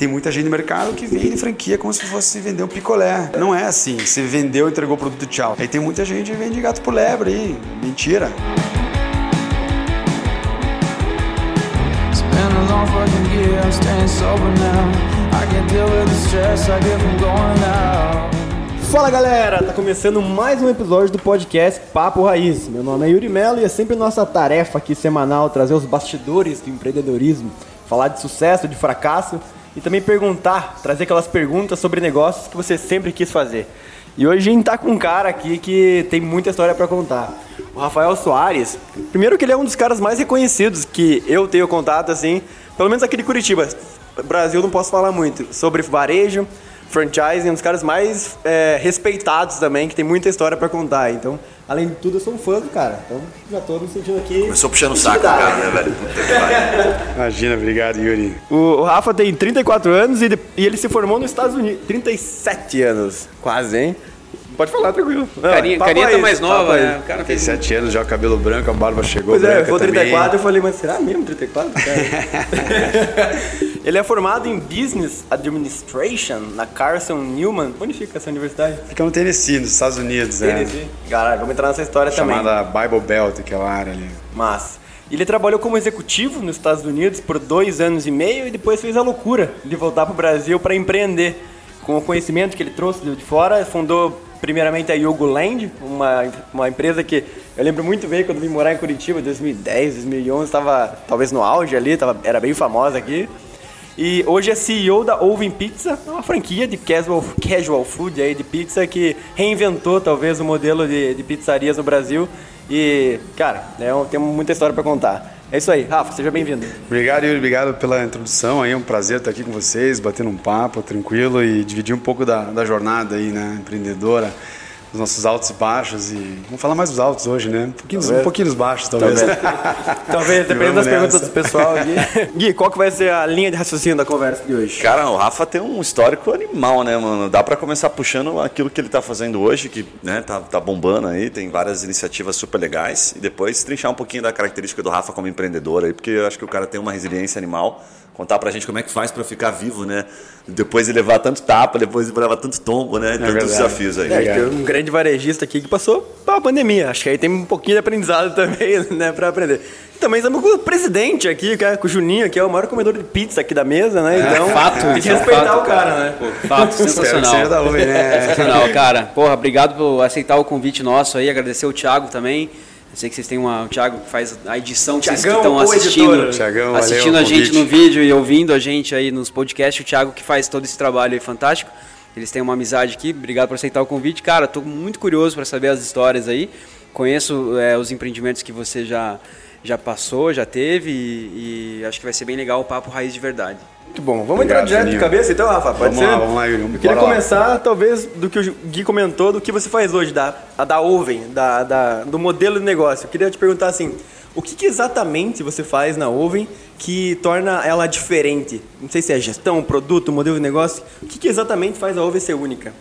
Tem muita gente no mercado que vende franquia como se fosse vender um picolé. Não é assim. Você vendeu, entregou o produto, tchau. Aí tem muita gente que vende gato por lebre aí. Mentira. Fala galera, tá começando mais um episódio do podcast Papo Raiz. Meu nome é Yuri Mello e é sempre nossa tarefa aqui semanal trazer os bastidores do empreendedorismo, falar de sucesso, de fracasso e também perguntar, trazer aquelas perguntas sobre negócios que você sempre quis fazer. E hoje a gente tá com um cara aqui que tem muita história para contar. O Rafael Soares, primeiro que ele é um dos caras mais reconhecidos que eu tenho contato assim, pelo menos aqui de Curitiba. Brasil não posso falar muito sobre varejo, franchising, um dos caras mais é, respeitados também, que tem muita história para contar. Então, além de tudo, eu sou um fã do cara. Então, já tô me sentindo aqui. Começou puxando o saco, cara, né, velho? Imagina, obrigado, Yuri. O, o Rafa tem 34 anos e, de- e ele se formou nos Estados Unidos. 37 anos, quase, hein? Pode falar, tranquilo. Não, Carinha, papo carinha tá raiz, mais nova, raiz. né? O cara Tem fez. sete anos já, o cabelo branco, a barba chegou Pois é, branca eu vou 34 também. eu falei, mas será mesmo 34? Cara? ele é formado em Business Administration na Carson Newman. Onde fica essa universidade? Fica no Tennessee, nos Estados Unidos, né? Tennessee. Caralho, vamos entrar nessa história também. Chamada Bible Belt, aquela área ali. Mas ele trabalhou como executivo nos Estados Unidos por dois anos e meio e depois fez a loucura de voltar para o Brasil para empreender. Com o conhecimento que ele trouxe de fora, fundou primeiramente a Yogo Land, uma, uma empresa que eu lembro muito bem quando vim morar em Curitiba, 2010, 2011, estava talvez no auge ali, tava, era bem famosa aqui. E hoje é CEO da Oven Pizza, uma franquia de casual, casual food aí de pizza que reinventou talvez o modelo de, de pizzarias no Brasil. E, cara, é um, tem muita história para contar. É isso aí, Rafa, seja bem-vindo. Obrigado, Yuri. Obrigado pela introdução aí. É um prazer estar aqui com vocês, batendo um papo tranquilo e dividir um pouco da, da jornada aí, né? Empreendedora, dos nossos altos e baixos. E vamos falar mais dos altos hoje, né? Um pouquinho, dos- um pouquinho dos baixos, talvez. Talvez, dependendo das Vamos perguntas nessa. do pessoal aqui. Gui, qual que vai ser a linha de raciocínio da conversa de hoje? Cara, o Rafa tem um histórico animal, né, mano? Dá pra começar puxando aquilo que ele tá fazendo hoje, que né, tá, tá bombando aí, tem várias iniciativas super legais. E depois trinchar um pouquinho da característica do Rafa como empreendedor aí, porque eu acho que o cara tem uma resiliência animal. Contar pra gente como é que faz pra ficar vivo, né? Depois de levar tanto tapa, depois de levar tanto tombo, né? Tantos verdade. desafios aí. É, tem um grande varejista aqui que passou pela pandemia. Acho que aí tem um pouquinho de aprendizado também, né, pra aprender. Também estamos com o presidente aqui, que é com o Juninho, que é o maior comedor de pizza aqui da mesa, né? Então, fato, tem que isso é respeitar fato, o cara, né? Fato, Espero que sensacional. seja da né? Sensacional, cara. Porra, obrigado por aceitar o convite nosso aí, agradecer o Thiago também. Eu sei que vocês têm uma, o Thiago que faz a edição, que vocês que Thiagão, estão assistindo. Thiagão, assistindo valeu a gente convite. no vídeo e ouvindo a gente aí nos podcasts, o Thiago que faz todo esse trabalho aí fantástico. Eles têm uma amizade aqui, obrigado por aceitar o convite. Cara, tô muito curioso para saber as histórias aí. Conheço é, os empreendimentos que você já, já passou, já teve e, e acho que vai ser bem legal o papo raiz de verdade. Muito bom. Vamos Obrigado, entrar direto de Juninho. cabeça então, Rafa? Pode Vamos ser? lá, vamos lá, Yuri. Eu queria Bora lá. começar, talvez, do que o Gui comentou, do que você faz hoje, da, a da Oven, da, da- do modelo de negócio. Eu queria te perguntar assim, o que, que exatamente você faz na Oven que torna ela diferente? Não sei se é gestão, produto, modelo de negócio. O que, que exatamente faz a Oven ser única?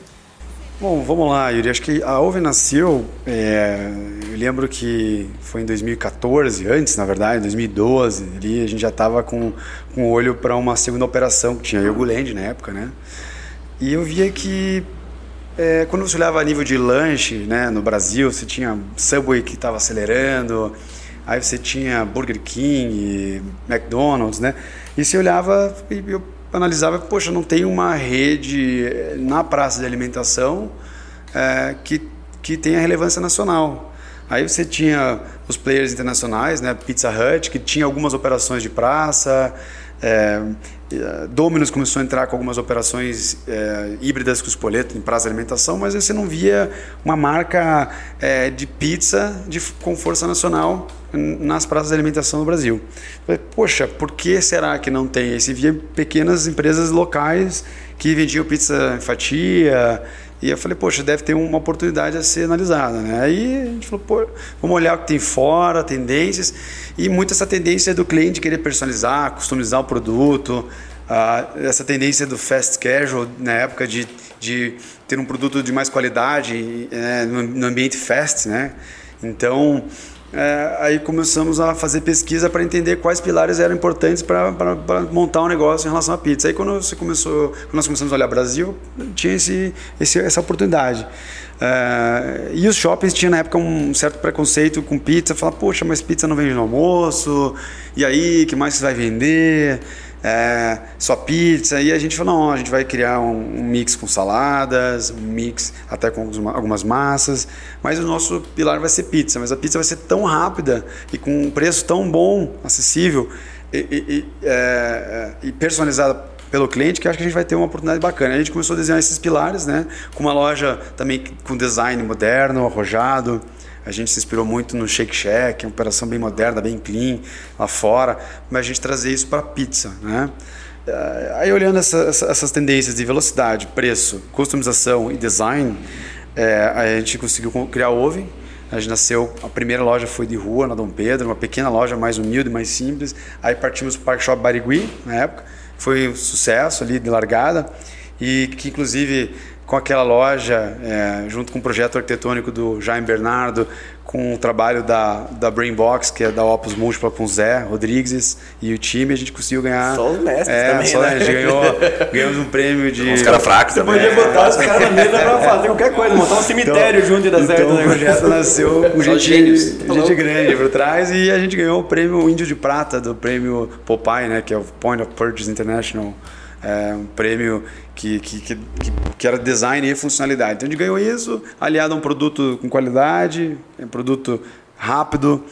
Bom, vamos lá, Yuri. Acho que a Oven nasceu, é, eu lembro que foi em 2014, antes, na verdade, 2012, ali a gente já estava com, com o olho para uma segunda operação, que tinha Yoguland na época, né? E eu via que é, quando você olhava a nível de lanche, né, no Brasil, você tinha Subway que estava acelerando, aí você tinha Burger King, McDonald's, né? E você olhava e eu analisava, poxa, não tem uma rede eh, na praça de alimentação eh, que, que tenha relevância nacional. Aí você tinha os players internacionais, né? Pizza Hut, que tinha algumas operações de praça, é, eh, Domino's começou a entrar com algumas operações eh, híbridas com o Spoleto em praça de alimentação, mas você não via uma marca eh, de pizza de, com força nacional nas praças de alimentação no Brasil. Falei, Poxa, por que será que não tem? Você via pequenas empresas locais que vendiam pizza em fatia, e eu falei, poxa, deve ter uma oportunidade a ser analisada, né? Aí a gente falou, pô, vamos olhar o que tem fora, tendências, e muito essa tendência do cliente querer personalizar, customizar o produto, ah, essa tendência do fast casual na época de, de ter um produto de mais qualidade eh, no, no ambiente fast, né? Então, é, aí começamos a fazer pesquisa para entender quais pilares eram importantes para montar um negócio em relação à pizza. Aí quando você começou, quando nós começamos a olhar Brasil, tinha esse, esse essa oportunidade. É, e os shoppings tinham na época um certo preconceito com pizza, falar, poxa, mas pizza não vende no almoço, e aí, que mais você vai vender? É, só pizza. E a gente falou, não, a gente vai criar um, um mix com saladas, um mix até com algumas massas, mas o nosso pilar vai ser pizza. Mas a pizza vai ser tão rápida e com um preço tão bom, acessível e, e, é, é, e personalizada pelo cliente que acho que a gente vai ter uma oportunidade bacana. A gente começou a desenhar esses pilares, né? Com uma loja também com design moderno, arrojado. A gente se inspirou muito no Shake Shack, uma operação bem moderna, bem clean lá fora, mas a gente trazer isso para pizza, né? Eh, aí olhando essa, essas tendências de velocidade, preço, customização e design, é, a gente conseguiu criar o Oven. A gente nasceu, a primeira loja foi de rua, na Dom Pedro, uma pequena loja mais humilde, mais simples. Aí partimos para o Park Shop Barigui, na época. Foi um sucesso ali de largada. E que inclusive com aquela loja, é, junto com o projeto arquitetônico do Jaime Bernardo, com o trabalho da, da Brainbox, que é da Opus Múltipla com o Zé Rodrigues e o time, a gente conseguiu ganhar. Só os mestres é, também, só, né? A gente ganhou, ganhamos um prêmio de. Uns caras fracos Você também. podia botar os caras na mesa pra fazer qualquer coisa, montar um cemitério junto e dar certo. Então o né? projeto nasceu com gente, gente grande por trás e a gente ganhou o prêmio Índio de Prata do prêmio Popeye, né, que é o Point of Purchase International. É um prêmio que, que, que, que era design e funcionalidade. Então a gente ganhou isso, aliado a um produto com qualidade, um produto rápido,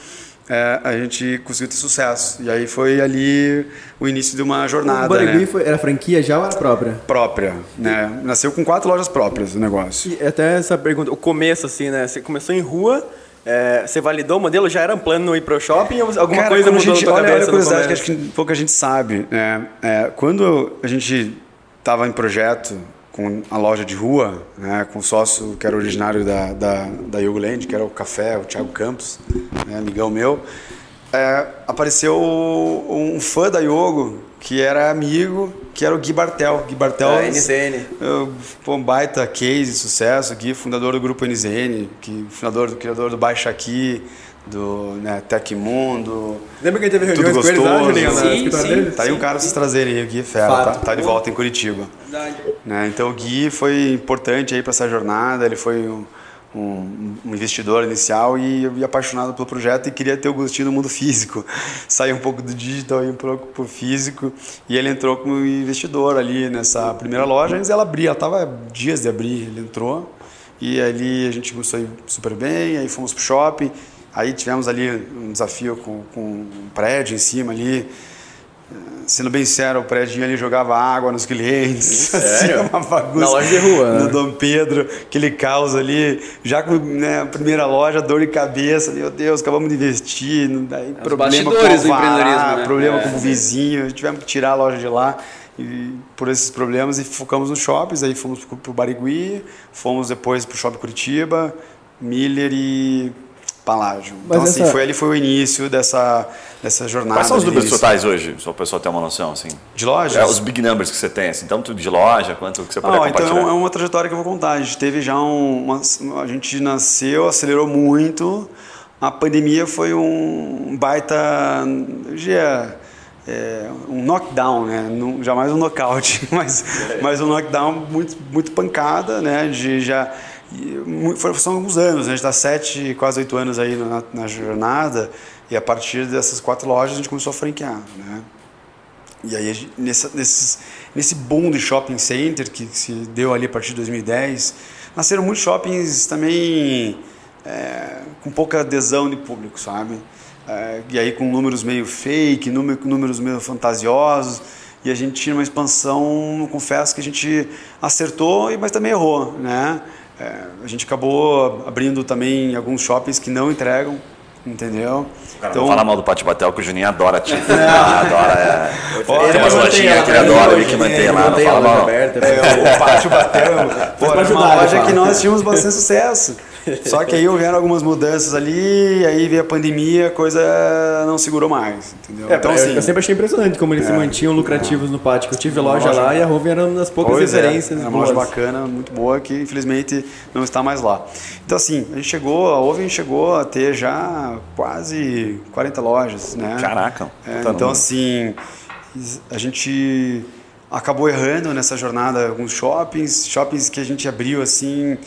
é, a gente conseguiu ter sucesso. E aí foi ali o início de uma jornada. O Barigui né? foi- era franquia já ou era própria? Própria. Né? Nasceu com quatro lojas próprias o negócio. E até essa pergunta, o começo assim, né? Você começou em rua, é, você validou o modelo, já era um plano ir pro shopping ou alguma Cara, coisa mudou gente, na tua olha, olha a cabeça curiosidade que acho que pouca gente sabe. né? É, quando a gente estava em projeto com a loja de rua, né, com o sócio que era originário da, da, da Yogo Land, que era o Café, o Thiago Campos, né, amigão meu, é, apareceu um fã da Yogo que era amigo, que era o Gui Bartel. Gui Bartel Da NZN. eu- Foi um baita case de sucesso aqui, fundador do grupo NZN, que, fundador do criador do Baixa Aqui, do né, Tecmundo. Lembra que a gente teve Tudo reuniões com eles lá, gostoso. Julinho, Sim, sim. Tá aí um cara pra vocês trazerem aí, o Gui é Fera, tá, Fato. tá de volta em Curitiba. Verdade. Né? Então o Gui foi importante aí para essa jornada, ele foi um, um- um investidor inicial e, e apaixonado pelo projeto e queria ter o gostinho do mundo físico. Sair um pouco do digital e um pouco pro físico. E ele entrou como investidor ali nessa primeira loja, antes ela abria, ela tava dias de abrir, ele entrou. E ali a gente começou a ir super bem, aí fomos pro shopping, aí tivemos ali um desafio com, com um prédio em cima ali, Sendo bem sincero, o prédio ali jogava água nos clientes. Sério? Assim, uma bagunça. Na loja de rua, né? No Dom Pedro, aquele caos ali. Já com né, a primeira loja, dor de cabeça. Meu Deus, acabamos de investir. Daí, problema com do alvará, empreendedorismo, né? Problema É. com o vizinho. Tivemos que tirar a loja de lá. E por esses problemas e focamos nos shoppings. Aí fomos pro, pro Barigui, fomos depois pro Shopping Curitiba, Miller e Palágio. Então, Mas assim, essa- foi ali foi o início dessa, dessa jornada. Quais são os números início. totais hoje, só o pessoal ter uma noção, assim? De lojas? É, os big numbers que você tem, assim, tanto de loja quanto que você puder Ah, então é compartilhar. é uma trajetória que eu vou contar. A gente teve já um, uma, a gente nasceu, acelerou muito. A pandemia foi um baita, diria, é, um knockdown, né? Não- jamais um knockout, mas, mas um knockdown muito, muito pancada, né? De já e são alguns anos, né? a gente está sete, quase oito anos aí na, na jornada e a partir dessas quatro lojas a gente começou a franquear, né? E aí, gente- nessa, nesses, nesse boom de shopping center que se deu ali a partir de 2010, nasceram muitos shoppings também é, com pouca adesão de público, sabe? É, e aí com números meio fake, número- números meio fantasiosos. E a gente tinha uma expansão, confesso que a gente acertou, mas também errou, né? É, a gente acabou abrindo também alguns shoppings que não entregam, entendeu? Cara, não fala mal do Pátio Batel, que o Juninho adora te adora, é. Olha, Tem umas lojinhas que ele né? adora, ele que mantém lá, não fala mal. É, o pátio bateu. Pô, era uma loja que nós tínhamos bastante sucesso. Só que aí houveram algumas mudanças ali, aí veio a pandemia, a coisa não segurou mais, entendeu? É, então, assim, eu sempre achei impressionante como eles é, se mantinham lucrativos é, no pátio. Eu tive loja, loja, lá e a Rover era uma das poucas referências. É, é uma loja bacana, muito boa, que infelizmente não está mais lá. Então assim, a gente chegou, a Oven chegou a ter já quase 40 lojas, né? Caraca! É, então assim, a gente acabou errando nessa jornada alguns shoppings, shoppings que a gente abriu assim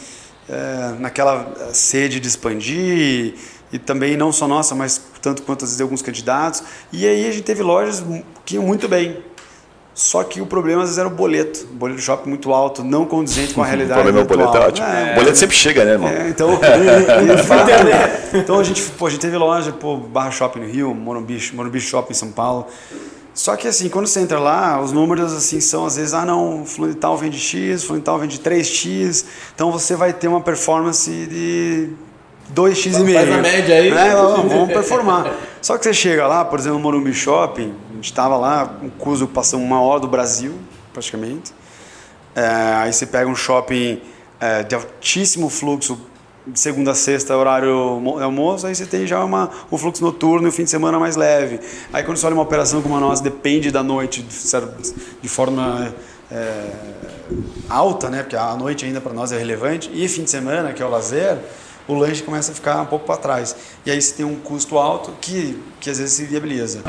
é, naquela sede de expandir e também não só nossa, mas tanto quanto às vezes alguns candidatos. E aí a gente teve lojas que iam muito bem. Só que o problema às vezes era o boleto. O boleto do shopping muito alto, não condizente com a realidade. o problema é o boleto é ótimo. É, o boleto sempre chega, né, irmão? É, então, então a gente, pô, a gente teve loja, pô, Barra Shopping no Rio, Morumbi, Morumbi Shopping em São Paulo. Só que assim, quando você entra lá, os números assim são às vezes, ah não, fulano tal vende X, fulano tal vende 3X, então você vai ter uma performance de 2x e meio. Faz a média aí. Né? Vamos performar. Só que você chega lá, por exemplo, no Morumbi Shopping, a gente estava lá, um custo passou uma hora do Brasil, praticamente. É, aí você pega um shopping é, de altíssimo fluxo de segunda a sexta, horário almoço, aí você tem já uma, um fluxo noturno e o fim de semana mais leve. Aí quando você olha uma operação como a nossa, depende da noite de, de forma é, alta, né? porque a noite ainda para nós é relevante, e fim de semana, que é o lazer, o lanche começa a ficar um pouco para trás. E aí você tem um custo alto que, que às vezes se viabiliza.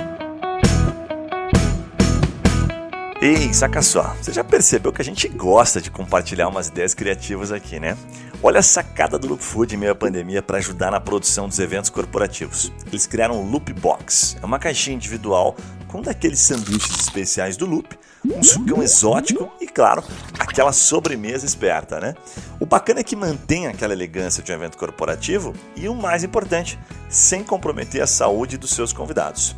Ei, saca só, você já percebeu que a gente gosta de compartilhar umas ideias criativas aqui, né? Olha a sacada do Loop Food em meio à pandemia para ajudar na produção dos eventos corporativos. Eles criaram o Loop Box, é uma caixinha individual com daqueles sanduíches especiais do Loop, um sucão exótico e, claro, aquela sobremesa esperta, né? O bacana é que mantém aquela elegância de um evento corporativo e o mais importante, sem comprometer a saúde dos seus convidados.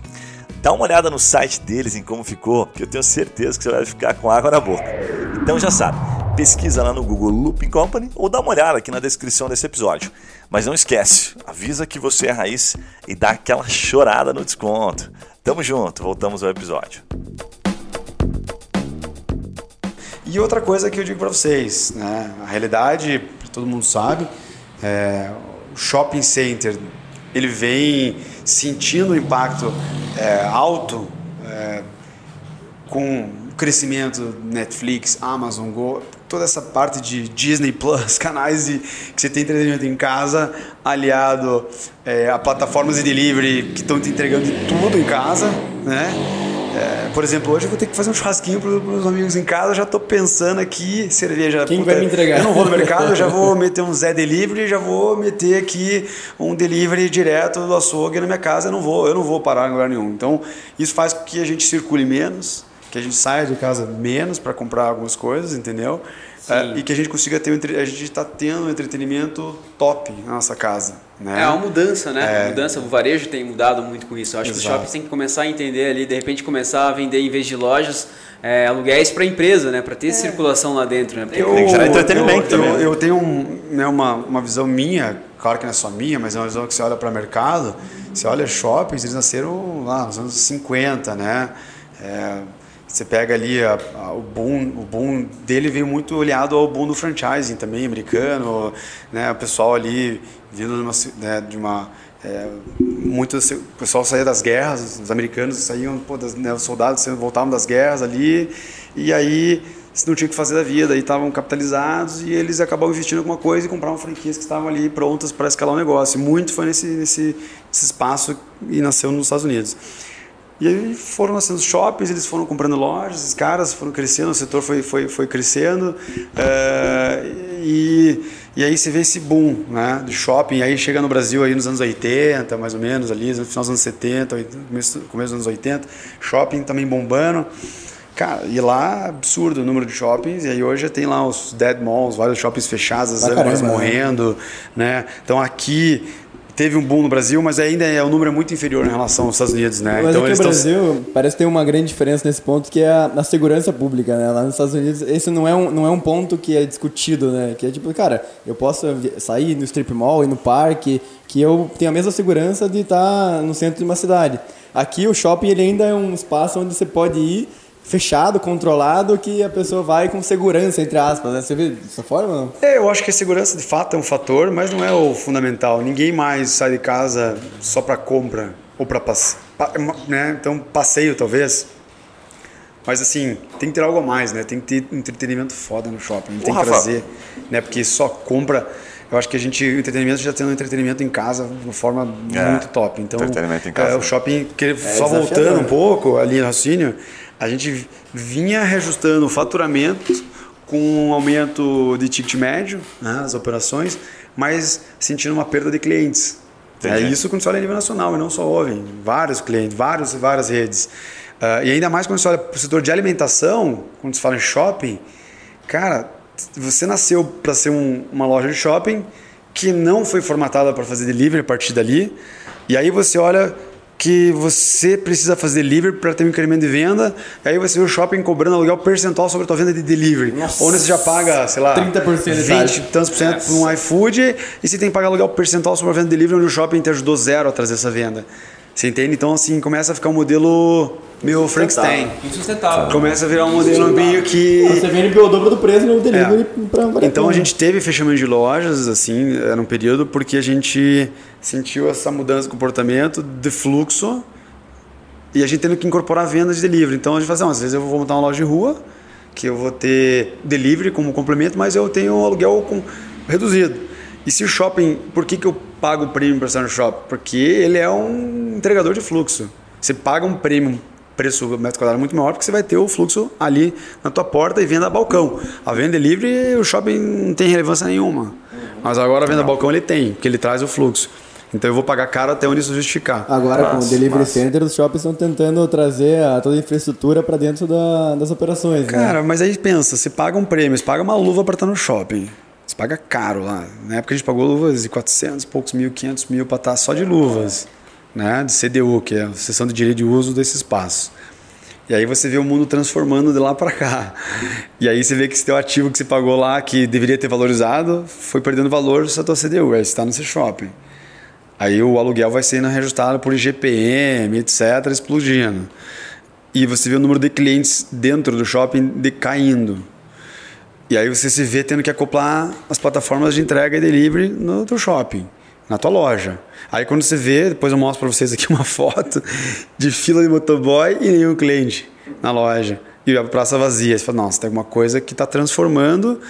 Dá uma olhada no site deles em como ficou, que eu tenho certeza que você vai ficar com água na boca. Então já sabe, pesquisa lá no Google Looping Company ou dá uma olhada aqui na descrição desse episódio. Mas não esquece, avisa que você é raiz e dá aquela chorada no desconto. Tamo junto, voltamos ao episódio. E outra coisa que eu digo para vocês, né? a realidade, todo mundo sabe, é, o shopping center ele vem sentindo o impacto é, alto é, com o crescimento Netflix, Amazon Go, toda essa parte de Disney Plus, canais de, que você tem entretenimento em casa, aliado é, a plataformas de delivery que estão te entregando tudo em casa, né? É, por exemplo, hoje eu vou ter que fazer um churrasquinho para os amigos em casa. Já estou pensando aqui, cerveja. Quem puta, vai me entregar? Eu não vou no mercado, já vou meter um Zé Delivery, já vou meter aqui um delivery direto do açougue na minha casa. Eu não vou, eu não vou parar em lugar nenhum. Então, isso faz com que a gente circule menos, que a gente saia de casa menos para comprar algumas coisas, entendeu? É, e que a gente consiga ter um, a gente está tendo um entretenimento top na nossa casa. Né? É uma mudança, né? É. mudança. O varejo tem mudado muito com isso. Eu acho Exato. que os shoppings têm que começar a entender ali, de repente começar a vender em vez de lojas, é, aluguéis para a empresa, né? Para ter é. circulação lá dentro, né? Eu, tem que gerar entretenimento eu. Eu, eu tenho um, né, uma, uma visão minha, claro que não é só minha, mas é uma visão que você olha para o mercado, você olha shoppings, eles nasceram lá nos anos 50, né? Você pega ali a, a, o boom, o boom dele veio muito olhado ao boom do franchising também americano, né? O pessoal ali vindo de uma, né, de uma é, muito o pessoal saía das guerras, os americanos saíam, pô, das, né, os soldados voltavam das guerras ali e aí não tinha o que fazer da vida, aí estavam capitalizados e eles acabavam investindo em alguma coisa e compravam franquias que estavam ali prontas para escalar o negócio. Muito foi nesse, nesse, nesse espaço e nasceu nos Estados Unidos. E aí foram nascendo shoppings, eles foram comprando lojas, os caras foram crescendo, o setor foi, foi, foi crescendo. É, e, e aí você vê esse boom né, de shopping. Aí chega no Brasil aí nos anos 80, mais ou menos, ali, no final dos anos 70, começo, começo dos anos 80, shopping também bombando. Cara, e lá, absurdo o número de shoppings, e aí hoje tem lá os dead malls, vários shoppings fechados, as né? morrendo, né? Então aqui teve um boom no Brasil, mas ainda é um número muito inferior em relação aos Estados Unidos, né? Mas então aqui no Brasil tão... parece ter uma grande diferença nesse ponto que é a, a, segurança pública, né? Lá nos Estados Unidos esse não é um, não é um ponto que é discutido, né? Que é tipo, cara, eu posso sair no strip mall e no parque, que eu tenho a mesma segurança de estar no centro de uma cidade. Aqui o shopping ele ainda é um espaço onde você pode ir fechado, controlado, que a pessoa vai com segurança, entre aspas, né? Você vê dessa forma ou não? É, eu acho que a segurança de fato é um fator, mas não é o fundamental. Ninguém mais sai de casa só para compra ou para passeio, né? Então passeio talvez. Mas assim, tem que ter algo a mais, né? Tem que ter entretenimento foda no shopping, tem que Rafa. trazer, né? Porque só compra eu acho que a gente, o entretenimento já tendo entretenimento em casa de uma forma É, muito top. Então, entretenimento em casa. é, o shopping, que, só desafiador. voltando um pouco ali no raciocínio, a gente vinha reajustando o faturamento com um aumento de ticket médio né, nas operações, mas sentindo uma perda de clientes. É isso quando você olha a nível nacional e não só ouvem. Vários clientes, vários, várias redes. Ah, e ainda mais quando você olha para o setor de alimentação, quando se fala em shopping, cara, você nasceu para ser um- uma loja de shopping que não foi formatada para fazer delivery a partir dali. E aí você olha que você precisa fazer delivery para ter um incremento de venda. E aí você vê o shopping cobrando aluguel percentual sobre a tua venda de delivery. Nossa. Onde você já paga, sei lá, 30% de 20 taxa. e tantos por cento para um iFood e você tem que pagar aluguel percentual sobre a venda de delivery, onde o shopping te ajudou zero a trazer essa venda. Você entende? Então, assim, começa a ficar um modelo meio Frankenstein. Insustentável. Começa a virar um modelo meio que... Você vende o dobro do preço no delivery É. pra. Então a gente teve fechamento de lojas, assim, era um período porque a gente sentiu essa mudança de comportamento, de fluxo, e a gente tendo que incorporar vendas de delivery. Então a gente fala assim, "Não, às vezes eu vou montar uma loja de rua, que eu vou ter delivery como complemento, mas eu tenho um aluguel com, reduzido. E se o shopping, por que, que eu pago o prêmio para estar no shopping? Porque ele é um entregador de fluxo. Você paga um prêmio, preço metro quadrado muito maior, porque você vai ter o fluxo ali na tua porta e venda a balcão. A venda delivery, o shopping não tem relevância nenhuma. Mas agora a venda a balcão ele tem, porque ele traz o fluxo. Então eu vou pagar caro até onde isso justificar. Agora, com o Delivery massa. Center, os shoppings estão tentando trazer a, toda a infraestrutura para dentro da- das operações. né? Cara, mas aí pensa, você paga um prêmio, você paga uma luva para estar no shopping. Você paga caro lá. Na época a gente pagou luvas de 400 e poucos mil, 500 mil para estar só de luvas, né? De CDU, que é a sessão de direito de uso desse espaço. E aí você vê o mundo transformando de lá para cá. E aí você vê que esse teu ativo que você pagou lá, que deveria ter valorizado, foi perdendo valor essa tua CDU, aí você está no seu shopping. Aí o aluguel vai sendo reajustado por IGPM, etc., explodindo. E você vê o número de clientes dentro do shopping decaindo. E aí você se vê tendo que acoplar as plataformas de entrega e delivery no teu shopping, na tua loja. Aí quando você vê, depois eu mostro para vocês aqui uma foto de fila de motoboy e nenhum cliente na loja. E a praça vazia. Você fala, nossa, tem alguma coisa que está transformando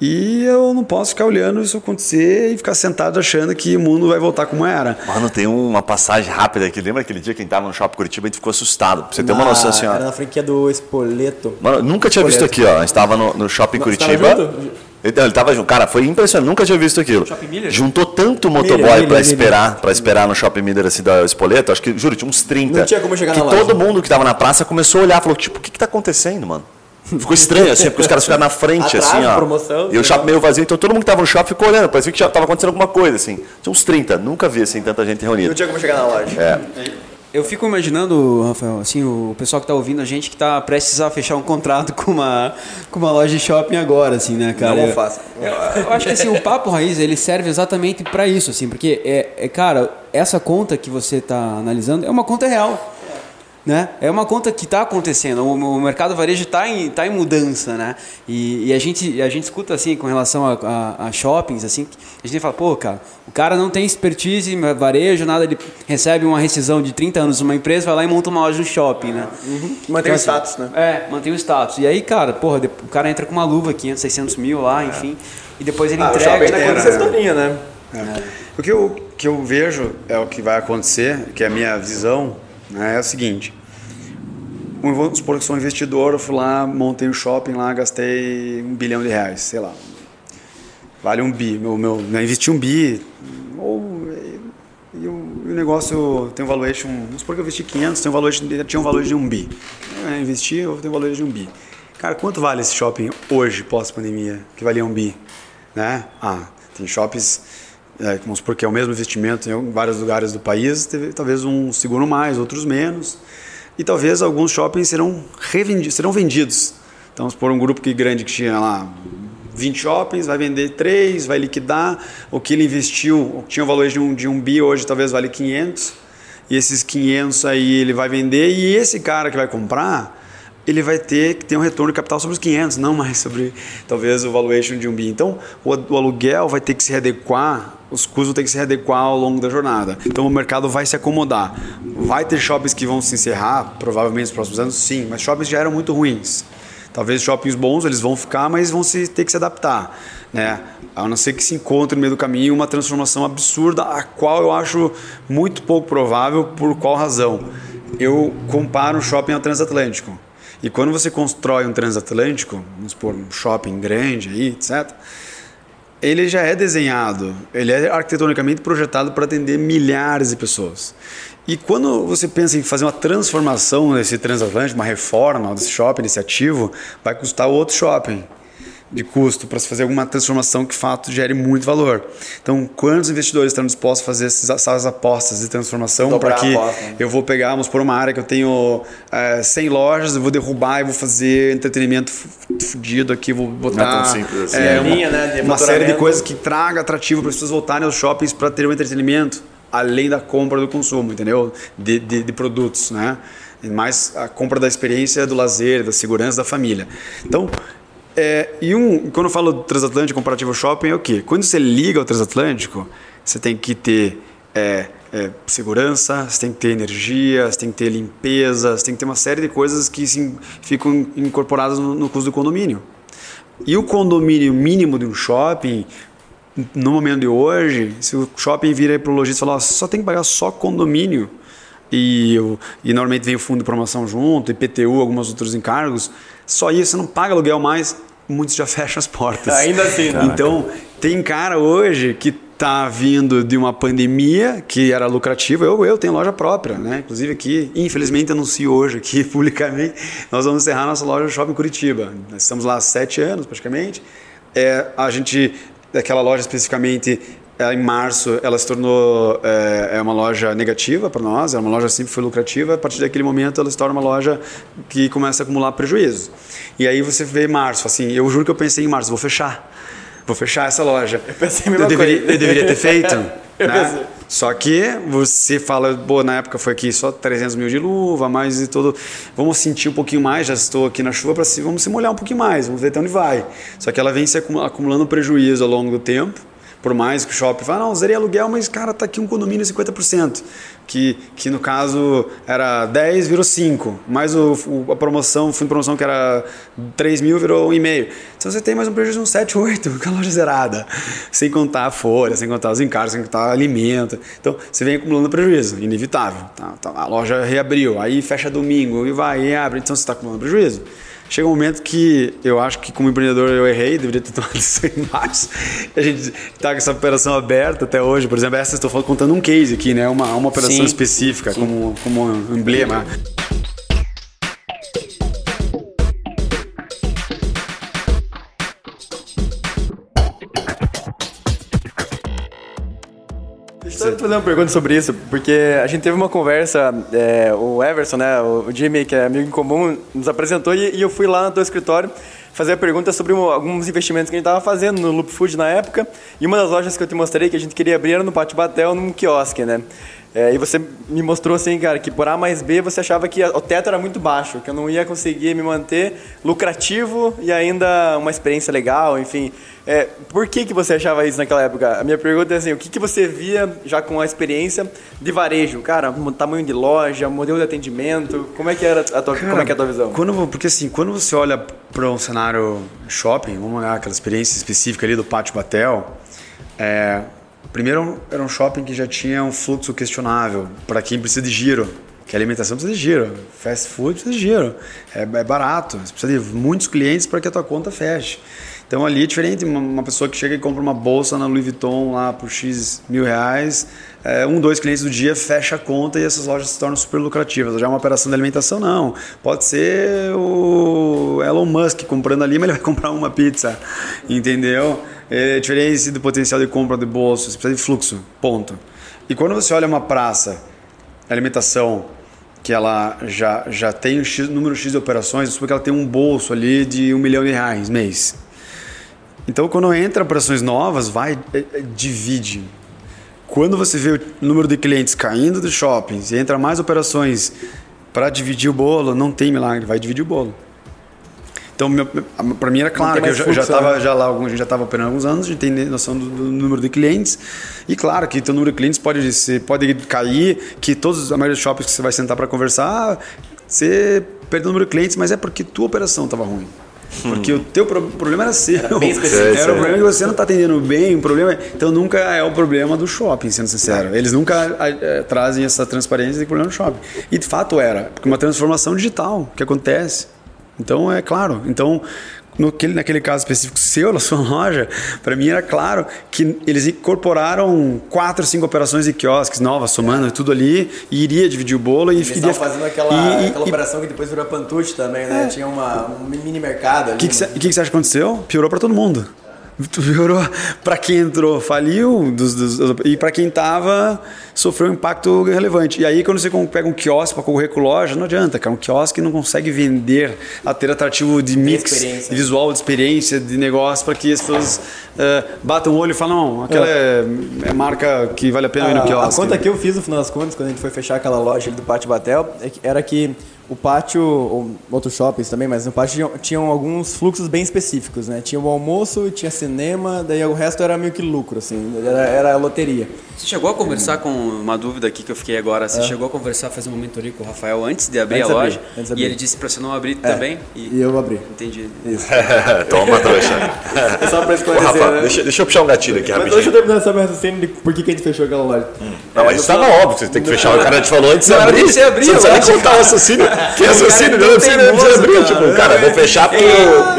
e eu não posso ficar olhando isso acontecer e ficar sentado achando que o mundo vai voltar como era. Mano, tem uma passagem rápida aqui. Lembra aquele dia que a gente tava no Shopping Curitiba e a gente ficou assustado? Pra você ter uma noção assim, ó. Era na franquia do Espoleto. Mano, nunca tinha visto aqui, ó. A gente tava no, no Shopping Você tava Curitiba. junto? Ele, ele tava junto. Cara, foi impressionante. Nunca tinha visto aquilo. Shopping Miller? Juntou tanto motoboy Miller. esperar, para esperar no Shopping Miller assim da Espoleto. Acho que, juro, tinha uns 30. Não tinha como chegar que na loja. todo mundo que tava na praça começou a olhar, falou, tipo, o que que tá acontecendo, mano? Ficou estranho, assim, porque os caras ficaram na frente, Atrás, assim, ó. promoção, e o né? shopping meio vazio, então todo mundo que tava no shopping ficou olhando, parecia que já tava acontecendo alguma coisa, assim. Tinha uns 30, nunca vi, assim, tanta gente reunida. Não tinha como chegar na loja. É. Eu fico imaginando, Rafael, assim, o pessoal que tá ouvindo a gente que tá prestes a fechar um contrato com uma, com uma loja de shopping agora, assim, né, cara? Não Eu- faça. Eu, eu acho que assim, o Papo Raiz, ele serve exatamente para isso, assim, porque, é, é, cara, essa conta que você tá analisando é uma conta real. Né? É uma conta que está acontecendo, o, o mercado varejo está em, tá em mudança, né? E, e a, gente, a gente escuta assim com relação a, a- a shoppings, assim, a gente fala, pô, cara, o cara não tem expertise em varejo, nada, ele recebe uma rescisão de 30 anos numa empresa, vai lá e monta uma loja no shopping, né? Mantém o assim, status, né? É, mantém o status. E aí, cara, porra, de- o cara entra com uma luva, 500, 600 mil lá, enfim, e depois ele Ah, o entrega. shopping ainda tem, conta né? historinha, né? É. O que eu, que eu vejo é o que vai acontecer, que é a minha visão, né, é o seguinte. Vamos supor que sou um investidor, eu fui lá, montei um shopping lá, gastei um bilhão de reais, sei lá. Vale um bi. Meu, meu, eu investi um bi, ou, e, o, e o negócio tem um valuation, vamos supor que eu investi 500, tem um valuation, tinha um valor de um bi. Eu investi, eu tenho um valor de um bi. Cara, quanto vale esse shopping hoje, pós-pandemia, que valia um bi? Né? Ah, tem shoppings, é, vamos supor que é o mesmo investimento em vários lugares do país, teve, talvez um seguro mais, outros menos. E talvez alguns shoppings serão, serão vendidos. Então, vamos supor um grupo que grande que tinha lá 20 shoppings, vai vender 3, vai liquidar. O que ele investiu, o que tinha o valor de um, de um bi, hoje talvez vale 500. E esses 500 aí ele vai vender. E esse cara que vai comprar, ele vai ter que ter um retorno de capital sobre os 500, não mais sobre talvez o valuation de um bi. Então, o, o aluguel vai ter que se readequar, os custos vão ter que se readequar ao longo da jornada. Então, o mercado vai se acomodar. Vai ter shoppings que vão se encerrar, provavelmente nos próximos anos, sim, mas shoppings já eram muito ruins. Talvez shoppings bons eles vão ficar, mas vão se, ter que se adaptar. Né? A não ser que se encontre no meio do caminho uma transformação absurda, a qual eu acho muito pouco provável, por qual razão? Eu comparo o shopping ao transatlântico. E quando você constrói um transatlântico, vamos supor, um shopping grande aí, etc., ele já é desenhado, ele é arquitetonicamente projetado para atender milhares de pessoas. E quando você pensa em fazer uma transformação desse transatlântico, uma reforma desse shopping, desse ativo, vai custar outro shopping de custo para se fazer alguma transformação que de fato gere muito valor. Então, quantos investidores estão dispostos a fazer essas apostas de transformação para que né? eu vou pegar, vamos por uma área que eu tenho é, 100 lojas, eu vou derrubar e vou fazer entretenimento fudido aqui, vou botar Não é tão simples assim. é, uma, linha, né, uma série de coisas que traga atrativo para as pessoas voltarem aos shoppings para ter um entretenimento além da compra do consumo, entendeu? De, de, de produtos, né? mais a compra da experiência, do lazer, da segurança da família. Então, é, e um, quando eu falo transatlântico comparativo shopping, é o quê? Quando você liga ao transatlântico, você tem que ter é, é, segurança, você tem que ter energia, você tem que ter limpeza, você tem que ter uma série de coisas que sim, ficam incorporadas no, no custo do condomínio. E o condomínio mínimo de um shopping, no momento de hoje, se o shopping vira para o lojista e falar, só tem que pagar só condomínio, e, e normalmente vem o fundo de promoção junto, IPTU, alguns outros encargos, só isso, você não paga aluguel mais, muitos já fecham as portas. Ainda assim, né? Então, tem cara hoje que está vindo de uma pandemia que era lucrativa. Eu, eu tenho loja própria, né? Inclusive aqui, infelizmente anuncio hoje aqui publicamente, nós vamos encerrar nossa loja no Shopping Curitiba. Nós estamos lá há sete anos praticamente. É, a gente, aquela loja especificamente, é, em março ela se tornou é, é uma loja negativa para nós, é uma loja sempre foi lucrativa, a partir daquele momento ela se torna uma loja que começa a acumular prejuízo. E aí você vê março, assim, eu juro que eu pensei em março, vou fechar. Vou fechar essa loja. Eu pensei a mesma eu deveria, coisa. eu deveria ter feito. né? Só que você fala, pô, na época foi aqui só 300 mil de luva, mais e todo. Vamos sentir um pouquinho mais, já estou aqui na chuva, para vamos se molhar um pouquinho mais, vamos ver até onde vai. Só que ela vem se acumulando prejuízo ao longo do tempo por mais que o shopping fale, não, zerei aluguel, mas cara, tá aqui um condomínio 50%, que, que no caso era 10, virou 5, mais o, o, a promoção, o fundo de promoção que era 3 mil, virou 1,5. Então você tem mais um prejuízo de um 7, 8, com a loja zerada, sem contar a folha, sem contar os encargos, sem contar alimento. Então você vem acumulando prejuízo, inevitável. Tá, tá, a loja reabriu, aí fecha domingo, e vai, e abre, então você está acumulando prejuízo chega um momento que eu acho que como empreendedor eu errei, deveria ter tomado isso em março. A gente está com essa operação aberta até hoje, por exemplo, essa estou contando um case aqui, né? Uma, uma operação sim, específica sim. Como, como um emblema. Eu fazer uma pergunta sobre isso, porque a gente teve uma conversa, é, o Everson, né, o Jimmy, que é amigo em comum, nos apresentou e, e eu fui lá no teu escritório fazer a pergunta sobre um, alguns investimentos que a gente estava fazendo no Loop Food na época. E uma das lojas que eu te mostrei que a gente queria abrir era no Pátio Batel, num quiosque, né? É, e você me mostrou assim, cara, que por A mais B você achava que o teto era muito baixo, que eu não ia conseguir me manter lucrativo e ainda uma experiência legal, enfim. É, por que, que você achava isso naquela época? A minha pergunta é assim, o que, que você via já com a experiência de varejo? Cara, tamanho de loja, modelo de atendimento, como é que era a tua, Cara, como é que é a tua visão? Quando, porque assim, quando você olha para um cenário shopping, vamos olhar aquela experiência específica ali do Pátio Batel, é, Primeiro, era um shopping que já tinha um fluxo questionável para quem precisa de giro. Que alimentação precisa de giro, fast food precisa de giro. É, é barato, você precisa de muitos clientes para que a tua conta feche. Então ali é diferente, uma, pessoa que chega e compra uma bolsa na Louis Vuitton lá por X mil reais, é, um, dois clientes do dia fecha a conta e essas lojas se tornam super lucrativas. Já é uma operação de alimentação, não. Pode ser o Elon Musk comprando ali, mas ele vai comprar uma pizza, entendeu? É diferente do potencial de compra de bolsa, você precisa de fluxo, ponto. E quando você olha uma praça, alimentação, que ela já, já tem um X, número X de operações, porque ela tem um bolso ali de um milhão de reais mês. Então, quando entra operações novas, vai, é, é, divide. Quando você vê o número de clientes caindo dos shoppings e entra mais operações para dividir o bolo, não tem milagre, vai dividir o bolo. Então, para mim era claro que eu já, já tava, né? já lá, a gente já estava operando há alguns anos, a gente tem noção do, do, número de clientes. E claro que o número de clientes pode, ser, pode cair, que todos, a maioria dos shoppings que você vai sentar para conversar, você perdeu o número de clientes, mas é porque tua operação estava ruim. Porque o teu problema era seu. Era, bem era o problema que você não está atendendo bem. O problema, então nunca é o problema do shopping, sendo sincero. Eles nunca é, trazem essa transparência de problema do shopping. E de fato era, porque uma transformação digital que acontece. Então é claro. Então no, naquele caso específico seu, na sua loja, para mim era claro que eles incorporaram quatro, cinco operações de quiosques novas, somando é. tudo ali, e iria dividir o bolo. Eles e iria fazendo aquela, e, aquela e, operação que depois virou Pantute também, né? É. Tinha uma, um mini mercado ali. O que, que, que, você acha que aconteceu? Piorou para todo mundo piorou para quem entrou faliu dos, dos, e para quem estava sofreu um impacto relevante. E aí quando você pega um quiosque para concorrer com loja não adianta cara. Um quiosque não consegue vender a ter atrativo de mix de visual de experiência de negócio para que as pessoas uh, batam o olho e falam não aquela é, é, é marca que vale a pena ir no quiosque a conta que eu fiz no final das contas quando a gente foi fechar aquela loja do Pátio Batel é era que o pátio, ou outros shoppings também, mas no pátio tinham, alguns fluxos bem específicos, né? Tinha o almoço, tinha cinema, daí o resto era meio que lucro, assim, era, era loteria. Você chegou a conversar com uma dúvida aqui que eu fiquei agora, você é. chegou a conversar, fazer uma mentoria com o Rafael antes de abrir antes a loja? Abrir, e ele disse para você não abrir é. também? E, e, eu abri. Entendi. Isso. Toma, trouxa. É só para esclarecer, Ô, Rafa, né? deixa, deixa, eu puxar um gatilho aqui rapidinho. Deixa eu terminar essa raciocínio de por que, que a gente fechou aquela loja. Hum. Não, mas estava óbvio que você tem que fechar. O cara te falou antes de abrir. Você abrir, você não nem contar o raciocínio. Que raciocínio? Não precisa abrir. Tipo, cara, vou fechar porque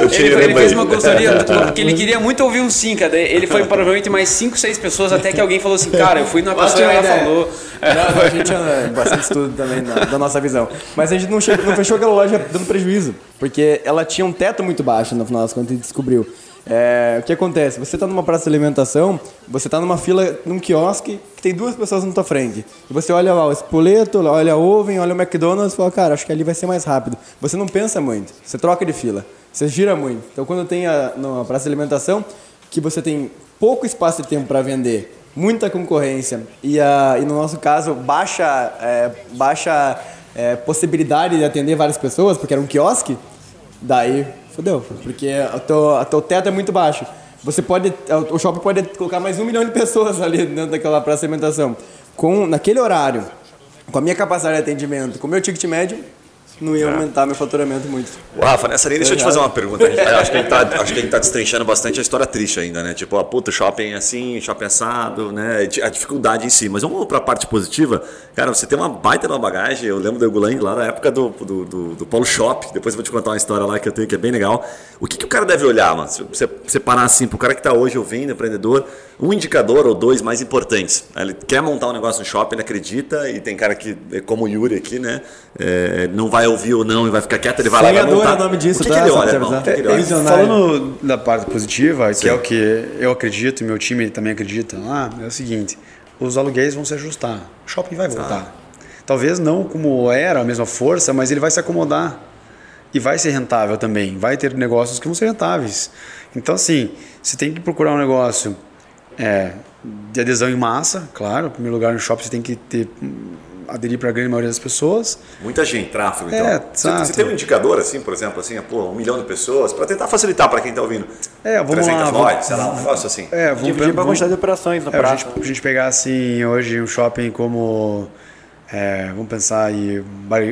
eu tirei Ele fez uma consultoria, porque ele queria muito ouvir um sim, cara. Ele foi provavelmente mais 5, 6 pessoas até que alguém falou assim, cara, eu fui numa pessoa e ela falou. Não, a gente tinha bastante estudo também na, da nossa visão. Mas a gente não, chegou, não fechou aquela loja dando prejuízo, porque ela tinha um teto muito baixo no final das contas, gente descobriu. É, o que acontece? Você está numa praça de alimentação, você está numa fila, num quiosque, que tem duas pessoas na tua frente. E você olha lá o Espoleto, olha a Oven, olha o McDonald's e fala, cara, acho que ali vai ser mais rápido. Você não pensa muito, você troca de fila, você gira muito. Então, quando tem a, numa praça de alimentação, que você tem pouco espaço de tempo para vender, muita concorrência e, uh, e no nosso caso baixa, é, baixa é, possibilidade de atender várias pessoas, porque era um quiosque, daí fodeu, porque o teu, a teu teto é muito baixo. Você pode, o shopping pode colocar mais um milhão de pessoas ali dentro daquela praça de alimentação. Com, naquele horário, com a minha capacidade de atendimento, com o meu ticket médio, não ia aumentar meu faturamento muito. Rafa, nessa linha, deixa eu te fazer uma pergunta. acho, que a gente tá, acho que tá destrinchando bastante a história triste ainda, né? Tipo, a puta, shopping é assim, shopping assado, né? A dificuldade em si. Mas vamos para a parte positiva. Cara, você tem uma baita numa bagagem. Eu lembro do Egulang lá na época do, do, do, do Paulo Shop. Depois eu vou te contar uma história lá que eu tenho que é bem legal. O que, que o cara deve olhar, mano? Se você separar assim, pro cara que está hoje ouvindo, empreendedor, um indicador ou dois mais importantes. Ele quer montar um negócio no shopping, ele acredita, e tem cara que, como o Yuri aqui, né? É, não vai ouvir ou não e vai ficar quieto, ele vai lá e vai montar. é o nome disso, o que, tá? que ele olha, irmão? Que ele olha? Falando da parte positiva, Sim. que é o que eu acredito e meu time também acredita lá, é o seguinte, os aluguéis vão se ajustar, o shopping vai voltar. Ah. Talvez não como era, a mesma força, mas ele vai se acomodar e vai ser rentável também. Vai ter negócios que vão ser rentáveis. Então, assim, você tem que procurar um negócio é, de adesão em massa, claro. Em primeiro lugar, no shopping você tem que ter aderir para a grande maioria das pessoas. Muita gente, tráfego, então. É, você, você, tem um indicador, assim, por exemplo, assim, pô, um milhão de pessoas, para tentar facilitar para quem está ouvindo. É, vamos 300 lá. Lojas, sei lá, um negócio assim. É, vamos dividir para a quantidade de operações no é, prazo. A gente, a gente pegar, assim, hoje um shopping como... É, vamos pensar aí,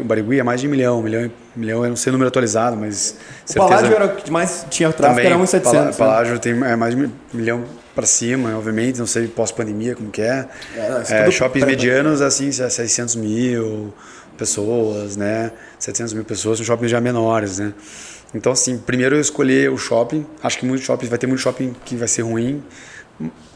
Barigui é mais de um milhão, um milhão, um milhão, eu não sei o número atualizado, mas. O certeza, Paládio era o que mais tinha tráfego, também, era 1,700. Palá, né? Paládio tem é, mais de um milhão para cima, obviamente, não sei pós-pandemia como que é. é, é shoppings medianos, assim, 600 mil pessoas, né? 700 mil pessoas, são shoppings já menores, né? Então, assim, primeiro eu escolher o shopping. Acho que muitos shoppings, vai ter muito shopping que vai ser ruim.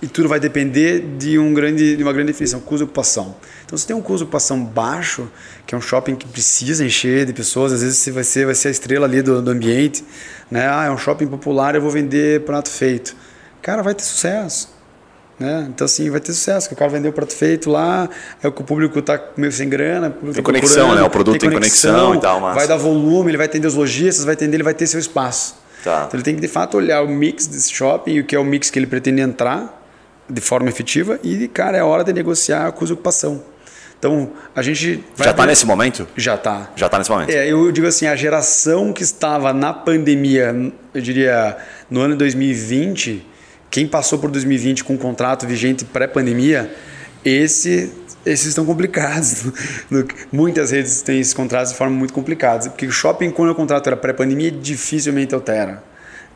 E tudo vai depender de, um grande, de uma grande definição, custo de ocupação. Então, se tem um custo de ocupação baixo, que é um shopping que precisa encher de pessoas, às vezes você vai ser, vai ser a estrela ali do, do ambiente. Né? Ah, é um shopping popular, eu vou vender prato feito cara, vai ter sucesso. Né? Então, assim, vai ter sucesso, que o cara vendeu o prato feito lá, é o que o público está meio sem grana. Tem tá conexão, né? O produto tem, tem conexão, conexão, e tal. Mas... Vai dar volume, ele vai atender os lojistas, vai atender, ele vai ter seu espaço. Tá. Então, ele tem que, de fato, olhar o mix desse shopping, o que é o mix que ele pretende entrar de forma efetiva e, cara, é hora de negociar a custo ocupação. Então, a gente vai Já está nesse momento? Já tá. Já está nesse momento. É, eu digo assim, a geração que estava na pandemia, eu diria, no ano de 2020, quem passou por 2020 com um contrato vigente pré-pandemia, esse, esses estão complicados. Muitas redes têm esses contratos de forma muito complicada. Porque o shopping, quando o contrato era pré-pandemia, dificilmente altera.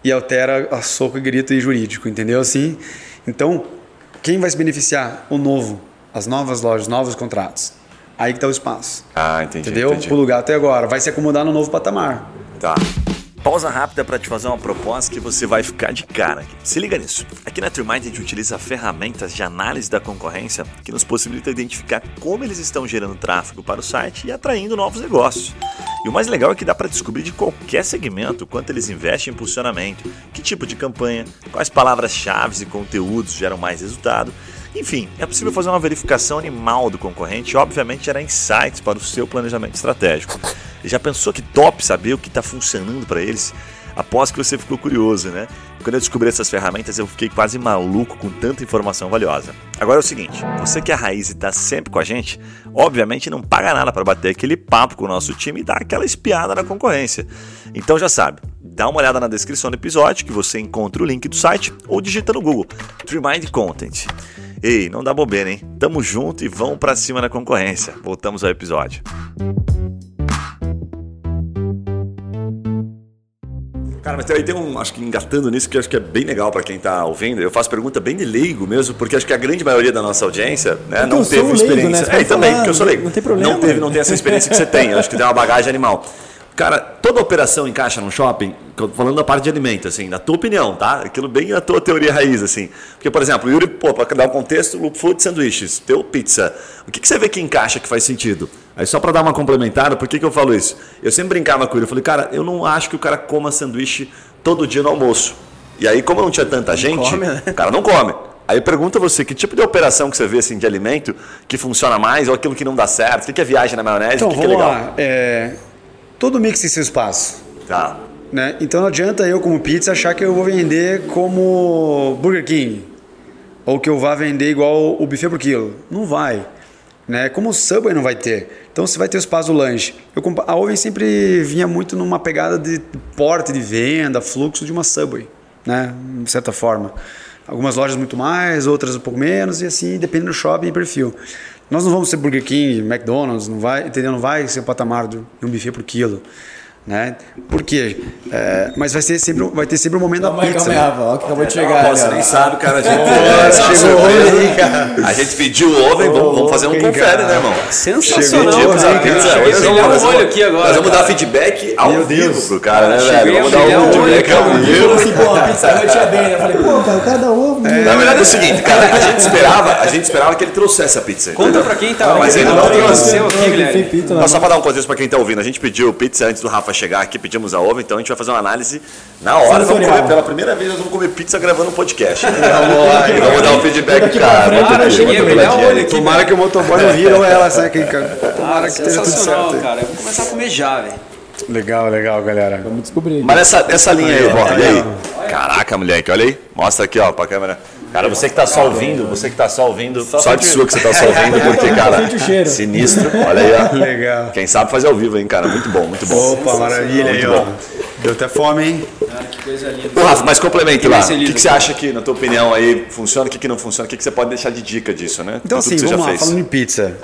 E altera a soco e grito e jurídico, entendeu? Assim, então, quem vai se beneficiar? O novo, as novas lojas, novos contratos. Aí que está o espaço. Ah, entendi. Entendeu? entendi. O lugar até agora. Vai se acomodar no novo patamar. Tá. Pausa rápida para te fazer uma proposta que você vai ficar de cara. Se liga nisso. Aqui na TreeMind a gente utiliza ferramentas de análise da concorrência que nos possibilita identificar como eles estão gerando tráfego para o site e atraindo novos negócios. E o mais legal é que dá para descobrir de qualquer segmento quanto eles investem em impulsionamento, que tipo de campanha, quais palavras-chave e conteúdos geram mais resultado. Enfim, é possível fazer uma verificação animal do concorrente e, obviamente, gerar insights para o seu planejamento estratégico. Já pensou que top saber o que está funcionando para eles? Após que você ficou curioso, né? Quando eu descobri essas ferramentas, eu fiquei quase maluco com tanta informação valiosa. Agora é o seguinte: você que é a raiz e está sempre com a gente, obviamente não paga nada para bater aquele papo com o nosso time e dar aquela espiada na concorrência. Então já sabe, dá uma olhada na descrição do episódio que você encontra o link do site ou digita no Google Trimind Content. Ei, não dá bobeira, hein? Tamo junto e vamos pra cima na concorrência. Voltamos ao episódio. Cara, mas aí tem um, acho que engatando nisso, que eu acho que é bem legal pra quem tá ouvindo. Eu faço pergunta bem de leigo mesmo, porque acho que a grande maioria da nossa audiência né, não teve sou leigo, experiência. né? É, e também, porque eu sou leigo. não tem problema. Não teve, não tem essa experiência que você tem. Eu acho que tem uma bagagem animal. Cara, toda operação encaixa num shopping, falando da parte de alimento, assim, na tua opinião, tá? Aquilo bem a tua teoria raiz, assim. Porque, por exemplo, o Yuri, pô, pra dar um contexto, Loop Food Sanduíches, teu pizza. O que, que você vê que encaixa, que faz sentido? Aí só para dar uma complementada, por que, que eu falo isso? Eu sempre brincava com ele, eu falei, cara, eu não acho que o cara coma sanduíche todo dia no almoço. E aí, como não tinha tanta gente, come, né? o cara não come. Aí pergunta você, que tipo de operação que você vê assim, de alimento que funciona mais ou aquilo que não dá certo? O que que é viagem na maionese? Então, o que, que é legal? lá. É, todo mix tem seu espaço. Tá. Né? Então não adianta eu, como pizza, achar que eu vou vender como Burger King. Ou que eu vá vender igual o buffet por quilo. Não vai. Né? Como o Subway não vai ter. Então você vai ter o espaço do lanche. Eu, a Oven sempre vinha muito numa pegada de porte de venda, fluxo de uma Subway. Né? De certa forma. Algumas lojas muito mais, outras um pouco menos, e assim, depende do shopping e perfil. Nós não vamos ser Burger King, McDonald's, não vai, entendeu? Não vai ser o patamar de um buffet por quilo. Né? Por quê? É, mas vai, ser sempre, vai ter sempre o momento Calma da pizza. calma aí, Rafa. Ó, que acabou de chegar. Ali, ó. nem sabe, cara. A gente, Pô, chegou aí, cara. A gente pediu o ovo, vamos, vamos fazer um confere, cara? né, irmão? Sensacional, Pedimos cara. pizza. Cheguei Hoje o vamos- olho aqui agora. Nós vamos dar cara. feedback ao Meu vivo Deus. pro cara, né, velho? a Vamos dar um o feedback ao vivo. Falou assim, pô, a pizza tinha bem. né? Eu falei, pô, cara, cada ovo. Na verdade é o seguinte, cara, a gente esperava, a gente esperava que ele trouxesse a pizza. Conta pra quem tá Mas ouvindo ele não o trouxe. Mas só para dar um contexto para quem tá ouvindo, a gente pediu pizza antes do Rafa chegar aqui, pedimos a ovo, então a gente vai fazer uma análise na hora. Vamos comer, pela primeira vez nós vamos comer pizza gravando um podcast. Vamos lá, e vamos dar um feedback, cara. eu cheguei a aqui. Tomara que o motoboy não vira ou ela, sabe? Que, tomara que esteja tudo Sensacional, certo. cara. Eu vou começar a comer já, velho. Legal, legal, galera. Vamos descobrir. Mas essa, essa linha aí, e aí? Caraca, moleque, olha aí. Mostra aqui, ó, pra câmera. Cara, você que tá só ouvindo, você que tá só ouvindo, sorte sua que você tá só ouvindo, porque, cara, sinistro. Olha aí, ó. Legal. Quem sabe fazer ao vivo, hein, cara. Muito bom, muito bom. Opa, maravilha aí, ó. Deu até fome, hein? Cara, que coisa linda. Ô, Rafa, mas complemente lá. O que, que você acha que, na tua opinião, aí funciona, o que, que não funciona? O que, que você pode deixar de dica disso, né? Então, assim, vamos já lá, fez. falando em pizza.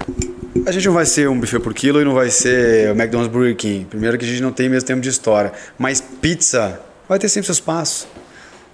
A gente não vai ser um buffet por quilo e não vai ser o McDonald's Burger King. Primeiro que a gente não tem mesmo tempo de história. Mas pizza vai ter sempre seu espaço.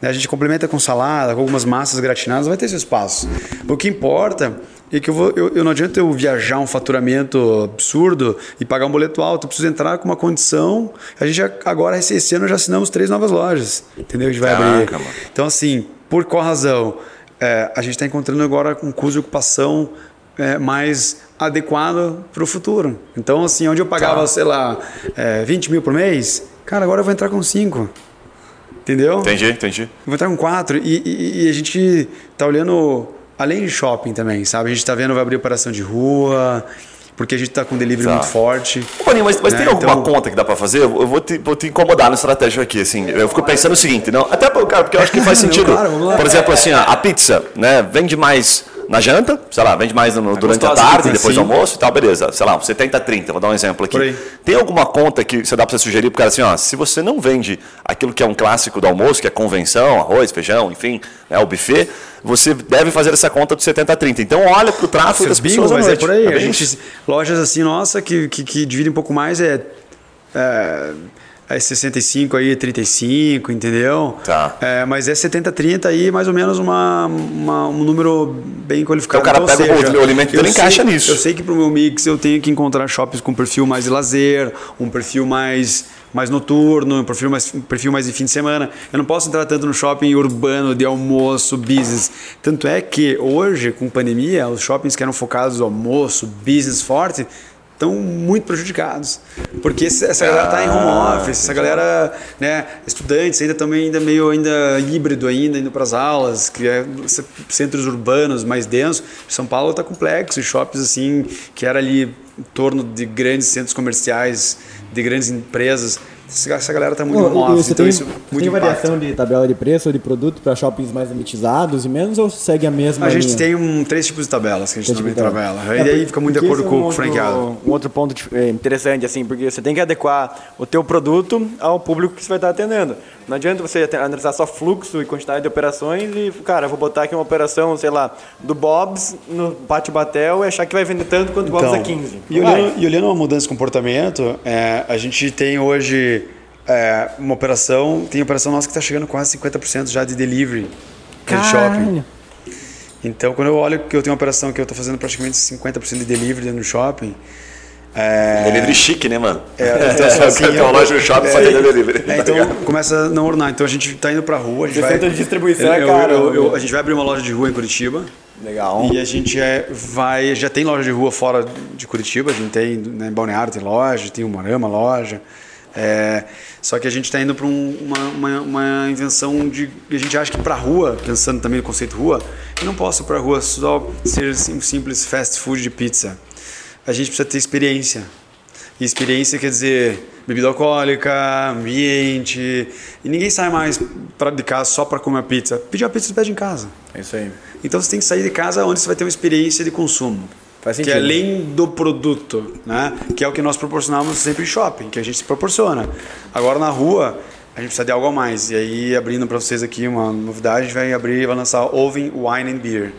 Né? A gente complementa com salada, com algumas massas gratinadas, vai ter seu espaço. O que importa é que eu, vou, eu, eu não adianta eu viajar um faturamento absurdo e pagar um boleto alto. Eu preciso entrar com uma condição. A gente já, agora, esse, esse ano, já assinamos três novas lojas. Entendeu? A gente vai Caraca, abrir. mano. Então, assim, por qual razão? É, a gente está encontrando agora um custo de ocupação é, mais adequado para o futuro. Então, assim, onde eu pagava, Tá. sei lá, é, 20 mil por mês, cara, agora eu vou entrar com 5. Entendeu? Entendi, entendi. Vou entrar com 4. E, e- e a gente tá olhando além de shopping também, sabe? A gente tá vendo vai abrir operação de rua, porque a gente tá com delivery Tá. muito forte. Ô, Paninho, mas, mas Né, tem alguma então- conta que dá pra fazer? Eu vou te, vou te incomodar no estratégia aqui, assim. Eu fico pensando o seguinte, não, até, por- cara, porque eu acho que faz Não, sentido. claro, vamos lá. Por exemplo, assim, a pizza, né, vende mais na janta, sei lá, vende mais no, durante a tarde, assim. depois do almoço e tal, beleza. Sei lá, um 70-30, vou dar um exemplo aqui. Tem alguma conta que você dá para você sugerir pro cara assim, ó, se você não vende aquilo que é um clássico do almoço, que é convenção, arroz, feijão, enfim, né, o buffet, você deve fazer essa conta do 70-30. Então olha pro tráfego das Bingo, pessoas mas é por aí. a gente, lojas assim, nossa, que, que, que dividem um pouco mais é, é, é 65 aí, 35, entendeu? Tá. É, mas é 70, 30 aí, mais ou menos uma, uma- um número bem qualificado. Então o cara pega o- o alimento dele sei- encaixa nisso. Eu sei que pro meu mix eu tenho que encontrar shoppings com perfil mais de lazer, um perfil mais mais noturno, um perfil mais, um perfil mais de fim de semana. Eu não posso entrar tanto no shopping urbano de almoço, business. Tanto é que hoje, com pandemia, os shoppings que eram focados no almoço, business forte, estão muito prejudicados. Porque essa galera está em home office, essa galera, né, estudantes ainda também ainda meio ainda híbrido ainda indo para as aulas, que é centros urbanos mais densos. São Paulo está complexo, e shoppings assim que era ali em torno de grandes centros comerciais, de grandes empresas. Essa galera está muito office, você então tem, isso você muito tem impacta. variação de tabela de preço ou de produto para shoppings mais elitizados e menos ou segue a mesma A gente linha? tem um, três tipos de tabelas que a gente também tabela. tabela. E É, aí fica muito de acordo é com um o outro- franqueado. Um outro ponto é, interessante, assim, porque você tem que adequar o teu produto ao público que você vai estar atendendo. Não adianta você analisar só fluxo e quantidade de operações e, cara, eu vou botar aqui uma operação, sei lá, do Bob's no Pátio Batel e achar que vai vender tanto quanto o Bob's é 15. E olhando, e olhando uma mudança de comportamento, é, a gente tem hoje é, uma operação, tem operação nossa que está chegando quase 50% já de delivery de shopping. Então, quando eu olho que eu tenho uma operação que eu estou fazendo praticamente 50% de delivery dentro do shopping, é, Delivery chique, né, mano? é, então, assim, Tem uma loja no shopping é, pra atender delivery. é, tá então ligado? começa a não ornar. Então a gente está indo para rua, a gente vai. centro de distribuição eu- é eu- caro, eu- eu- a gente vai abrir uma loja de rua em Curitiba. Legal. E a gente é, vai, já tem loja de rua fora de Curitiba, a gente tem, né, em Balneário tem loja, tem o Morama loja. É, só que a gente está indo para uma, uma, uma invenção de. A gente acha que para rua, pensando também no conceito rua, eu não posso para rua só ser um simples fast food de pizza. A gente precisa ter experiência. E experiência quer dizer bebida alcoólica, ambiente. E ninguém sai mais pra, de casa só para comer a pizza. Pedir uma pizza, você pede em casa. É isso aí. Então você tem que sair de casa onde você vai ter uma experiência de consumo. Faz que sentido. é além do produto, né? Que é o que nós proporcionamos sempre em shopping, que a gente se proporciona. Agora na rua, a gente precisa de algo a mais. E aí, abrindo para vocês aqui uma novidade, a gente vai abrir, vai lançar Oven Wine and Beer.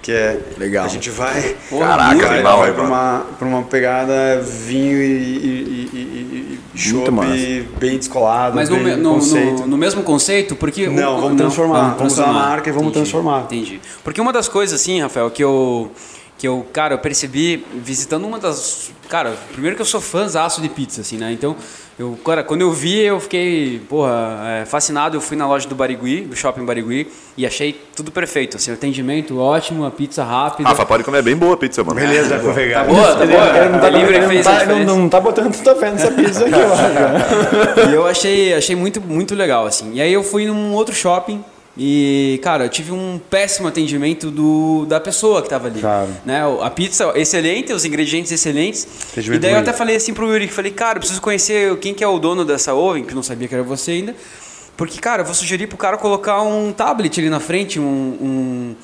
Que é. Legal. A gente vai. Caraca, Cara, animal, vai mano? uma, pra uma pegada vinho e, e, e, e, e chopp massa. bem descolado. Mas no, bem no- conceito. no- no mesmo conceito, porque... Não, o- vamos transformar. Vamos usar a marca e vamos Entendi, transformar. Entendi. Porque uma das coisas, assim, Rafael, que eu, que eu, cara, eu percebi visitando uma das... Cara, primeiro que eu sou fãzaço de pizza, assim, né? Então, eu, cara, quando eu vi, eu fiquei, porra, é, fascinado. Eu fui na loja do Barigui, do Shopping Barigui, e achei tudo perfeito, assim, o atendimento ótimo, a pizza rápida. Rafa, pode comer bem boa a pizza, mano. Beleza, vou pegar. Tá boa, tá boa. Não tá, Delivery ele não tá- não, não tá botando tanta fé nessa pizza aqui, eu acho. E eu achei, achei muito, muito legal, assim. E aí eu fui num outro shopping e, cara, eu tive um péssimo atendimento do, da pessoa que tava ali. Claro. Né? A pizza excelente, os ingredientes excelentes. E daí eu até falei assim pro Yuri, falei, cara, eu preciso conhecer quem que é o dono dessa oven, que eu não sabia que era você ainda. Porque, cara, eu vou sugerir pro cara colocar um tablet ali na frente, um... um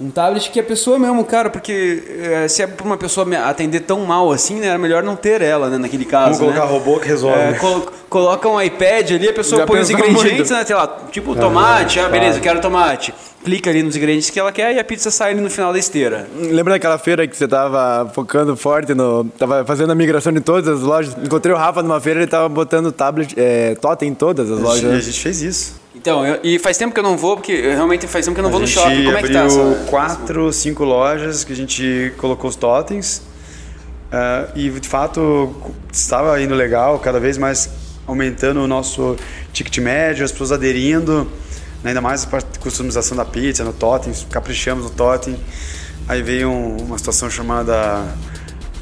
um tablet que a pessoa mesmo, cara, porque eh, se é pra uma pessoa me atender tão mal assim, né, era melhor não ter ela, né, naquele caso. Vamos colocar né? robô que resolve. É, colo- coloca um iPad ali, a pessoa Já põe os ingredientes, muito. né? Sei lá, tipo tomate, ah, beleza, eu quero tomate. Clica ali nos ingredientes que ela quer e a pizza sai ali no final da esteira. Lembra daquela feira que você tava focando forte no. Tava fazendo a migração de todas as lojas? Encontrei o Rafa numa feira, ele tava botando tablet, é, totem em todas as E a lojas. né? gente fez isso. Então, eu- e faz tempo que eu não vou, porque realmente faz tempo que eu não vou a no gente shopping. Como é que tá? abriu quatro, cinco lojas que a gente colocou os totens. ah, e de fato estava indo legal, cada vez mais aumentando o nosso ticket médio, as pessoas aderindo, né, ainda mais a customização da pizza, no totem, caprichamos no totem. Aí veio um- uma situação chamada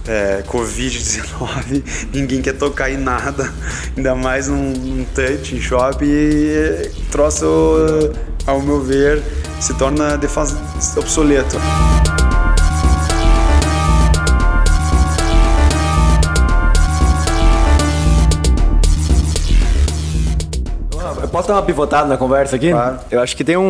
é, Covid-19, ninguém quer tocar em nada, ainda mais num, num touch shopping. E troço, ao meu ver, se torna obsoleto. Posso dar uma pivotada na conversa aqui? Claro. Eu acho que tem um,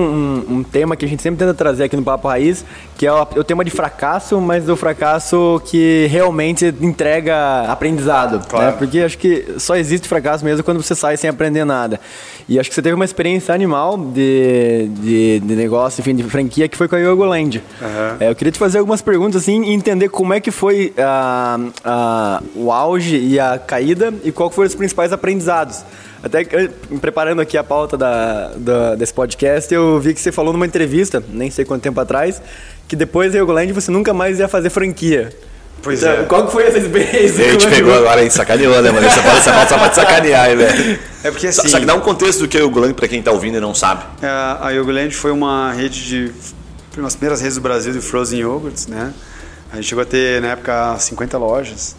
um- um tema que a gente sempre tenta trazer aqui no Papo Raiz, que é o, o tema de fracasso, mas o fracasso que realmente entrega aprendizado. Claro. né? Porque acho que só existe fracasso mesmo quando você sai sem aprender nada. E acho que você teve uma experiência animal de, de, de negócio, enfim, de franquia, que foi com a Yogoland. Aham. É, eu queria te fazer algumas perguntas assim e entender como é que foi ah, ah, o auge e a caída e qual foram os principais aprendizados. Até eh, me preparando aqui a pauta da, da- desse podcast, eu vi que você falou numa entrevista, nem sei quanto tempo atrás, que depois da Yogoland você nunca mais ia fazer franquia. Pois Então, é. Qual que foi essa experiência? Ele te pegou agora, hein? Sacaneou, né, mano? Você fala essa só pra te sacanear, velho? É porque Só- assim. Só que dá um contexto do que é o Golang pra quem tá ouvindo e não sabe. É, A Yogoland foi uma rede de. Uma das primeiras redes do Brasil de frozen yogurts, né? A gente chegou a ter, na época, 50 lojas.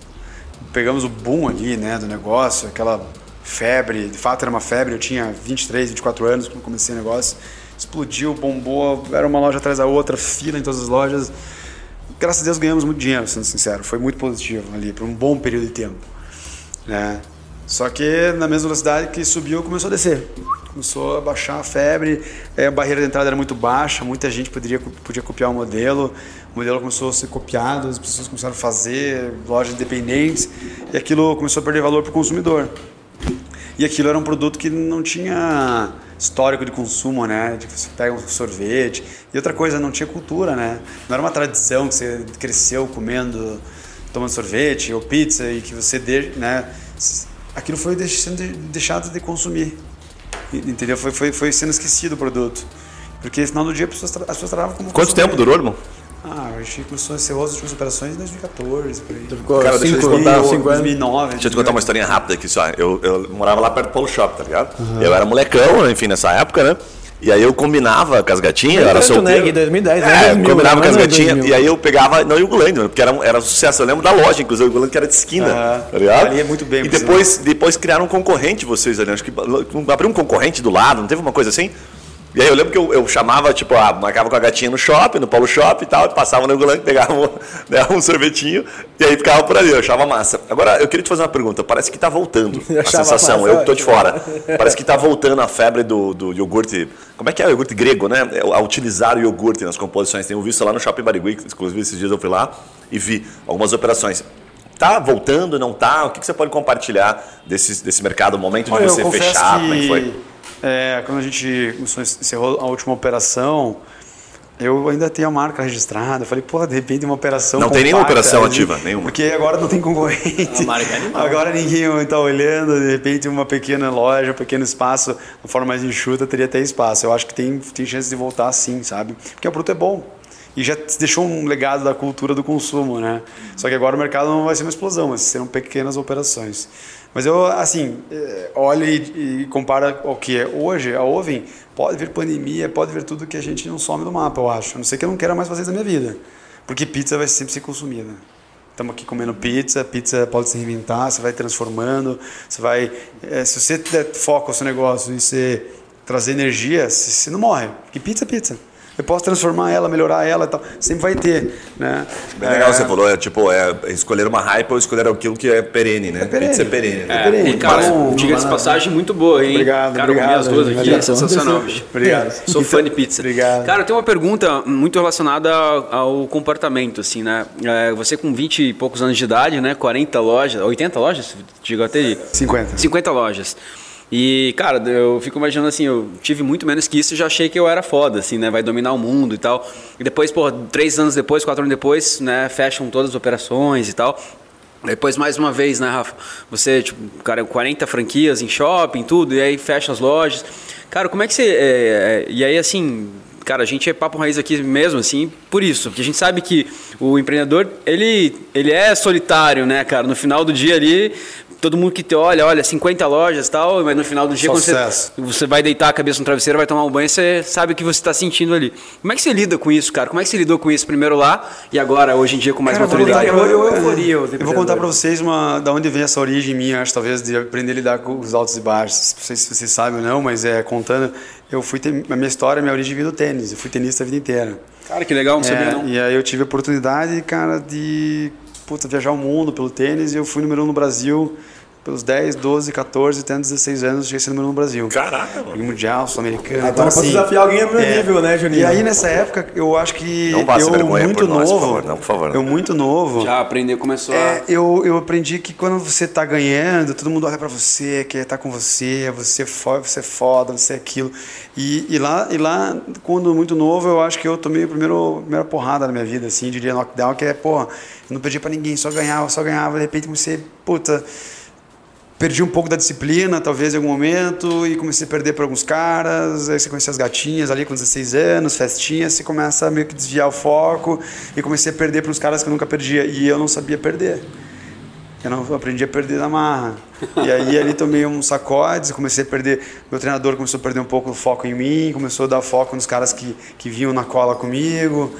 Pegamos o boom ali, né, do negócio, aquela febre. De fato, era uma febre. Eu tinha 23, 24 anos quando comecei o negócio. Explodiu, bombou. Era uma loja atrás da outra, fila em todas as lojas. Graças a Deus ganhamos muito dinheiro, sendo sincero. Foi muito positivo ali, por um bom período de tempo. Né? Só que na mesma velocidade que subiu, começou a descer. Começou a baixar a febre, eh, a barreira de entrada era muito baixa, muita gente poderia, podia copiar o modelo. O modelo começou a ser copiado, as pessoas começaram a fazer, lojas independentes, e aquilo começou a perder valor para o consumidor. E aquilo era um produto que não tinha histórico de consumo, né? De que você pega um sorvete. E outra coisa, não tinha cultura, né? Não era uma tradição que você cresceu comendo, tomando sorvete ou pizza e que você, de, né? Aquilo foi sendo de- deixado de consumir. Entendeu? Foi, foi, foi sendo esquecido o produto. Porque no final do dia as pessoas, as pessoas tratavam como Quanto consumir. tempo durou, irmão? Ah, a gente começou a encerrou as últimas operações em 2014, por aí. Ficou Cara, deixa eu te cinco, contar, cinco anos. 2009. Deixa eu te contar uma historinha rápida aqui só. Eu, eu morava lá perto do Polo Shop, tá ligado? Eu era molecão, enfim, nessa época, né? E aí eu combinava com as gatinhas, eu era né, solteiro. que em 2010, né? É, 2000, combinava né? com as Não, gatinhas. 2000. E aí eu pegava, não, o Gulândia, mano, porque era, era um sucesso. Eu lembro da loja, inclusive, o Gulândia que era de esquina, Aham. tá ligado? Ali é muito bem, E depois, depois criaram um concorrente vocês ali, acho que abriu um concorrente do lado, não teve uma coisa assim? E aí eu lembro que eu, eu chamava, tipo, ah, marcava com a gatinha no shopping, no Polo Shop e tal, passava no Gulândia, pegava um, né, um sorvetinho e aí ficava por ali, eu achava massa. Agora, eu queria te fazer uma pergunta, parece que tá voltando Eu a sensação, massa, eu que tô de fora. Parece que tá voltando a febre do, do iogurte. Como é que é o iogurte grego, né? A utilizar o iogurte nas composições. Tenho visto lá no Shopping Barigui, inclusive esses dias eu fui lá e vi algumas operações. Tá voltando, não tá? O que, que você pode compartilhar desse, desse mercado, o momento de Olha, você fechar? que Como é que foi? É, quando a gente encerrou a última operação, eu ainda tenho a marca registrada. Eu falei, pô, de repente uma operação. Não tem nenhuma operação ativa, nenhuma. Porque agora não tem concorrente. A marca é animal. Agora ninguém está olhando, de repente uma pequena loja, um pequeno espaço, de forma mais enxuta, teria até espaço. Eu acho que tem, tem chance de voltar sim, sabe? Porque o produto é bom. E já deixou um legado da cultura do consumo, né? Só que agora o mercado não vai ser uma explosão, mas serão pequenas operações. Mas eu, assim, eh, olho e, e compara ao que é hoje, a Oven, pode vir pandemia, pode vir tudo que a gente não some do mapa, eu acho. A não ser que eu não queira mais fazer na minha vida. Porque pizza vai sempre ser consumida. Estamos aqui comendo pizza, pizza pode se reinventar, você vai transformando, você vai... eh, se você der foco ao seu negócio e você trazer energia, você não morre. Porque pizza é pizza. Eu posso transformar ela, melhorar ela e tal. Sempre vai ter, né? Bem legal, É, você falou, é tipo, é escolher uma hype ou escolher aquilo que é perene, né? perene. Pizza é perene. né? É perene. E, cara, Bom, diga-se de mano. passagem, muito boa, hein? Obrigado, cara, obrigado, as duas aqui, é obrigado. sensacional, bicho. Obrigado. Sou fã de pizza. Obrigado. Cara, eu tenho uma pergunta muito relacionada ao comportamento, assim, né? É, você com 20 e poucos anos de idade, né? 40 lojas, 80 lojas? Chegou a ter? 50. 50 lojas. E, cara, eu fico imaginando assim, eu tive muito menos que isso e já achei que eu era foda, assim, né? Vai dominar o mundo e tal. E depois, pô, três anos depois, quatro anos depois, né? Fecham todas as operações e tal. Depois, mais uma vez, né, Rafa? Você, tipo, cara, 40 franquias em shopping, tudo, e aí fecha as lojas. Cara, como é que você. é, é, e aí, assim, cara, a gente é papo raiz aqui mesmo, assim, por isso. Porque a gente sabe que o empreendedor, ele, ele é solitário, né, cara? No final do dia ali, todo mundo que te olha, olha, 50 lojas e tal, mas no final do dia, quando você, você vai deitar a cabeça no travesseiro, vai tomar um banho, você sabe o que você está sentindo ali. Como é que você lida com isso, cara? Como é que você lidou com isso primeiro lá e agora, hoje em dia, com mais Cara, eu maturidade? eu- eu- euforia, os Eu vou contar para empreendedores. vocês uma, da onde vem essa origem minha, acho talvez de aprender a lidar com os altos e baixos. Não sei se vocês sabem ou não, mas é contando, eu fui ter, a minha história, a minha origem veio do tênis. Eu fui tenista a vida inteira. Cara, que legal, não sabia É, não. E aí eu tive a oportunidade, cara, de puta, viajar o mundo pelo tênis e eu fui número um no Brasil pelos 10, 12, 14, até 16 anos, cheguei a ser número no Brasil. Caraca, mano. Mundial, sul-americano. Ah, então posso desafiar alguém no meu nível, né, Juninho? E aí nessa época, eu acho que Não eu vergonha muito por nós, novo, por favor. Não, por favor, não. eu muito novo, Já aprendeu, começou é, a. eu, eu aprendi que quando você tá ganhando, todo mundo olha pra você, quer estar com você, você é foda, você é foda, você é aquilo. E, e, lá, e lá, quando muito novo, eu acho que eu tomei a primeira, a primeira porrada na minha vida, assim, diria knockdown, que é, porra, eu não perdi pra ninguém, só ganhava, só ganhava, de repente comecei, puta, perdi um pouco da disciplina, talvez em algum momento, e comecei a perder para alguns caras. Aí você conhece as gatinhas ali com 16 anos, festinhas, você começa a meio que desviar o foco, e comecei a perder para uns caras que eu nunca perdia, e eu não sabia perder. Eu não aprendi a perder na marra. E aí ali tomei uns sacodes, comecei a perder. Meu treinador começou a perder um pouco o foco em mim, começou a dar foco nos caras que, que vinham na cola comigo,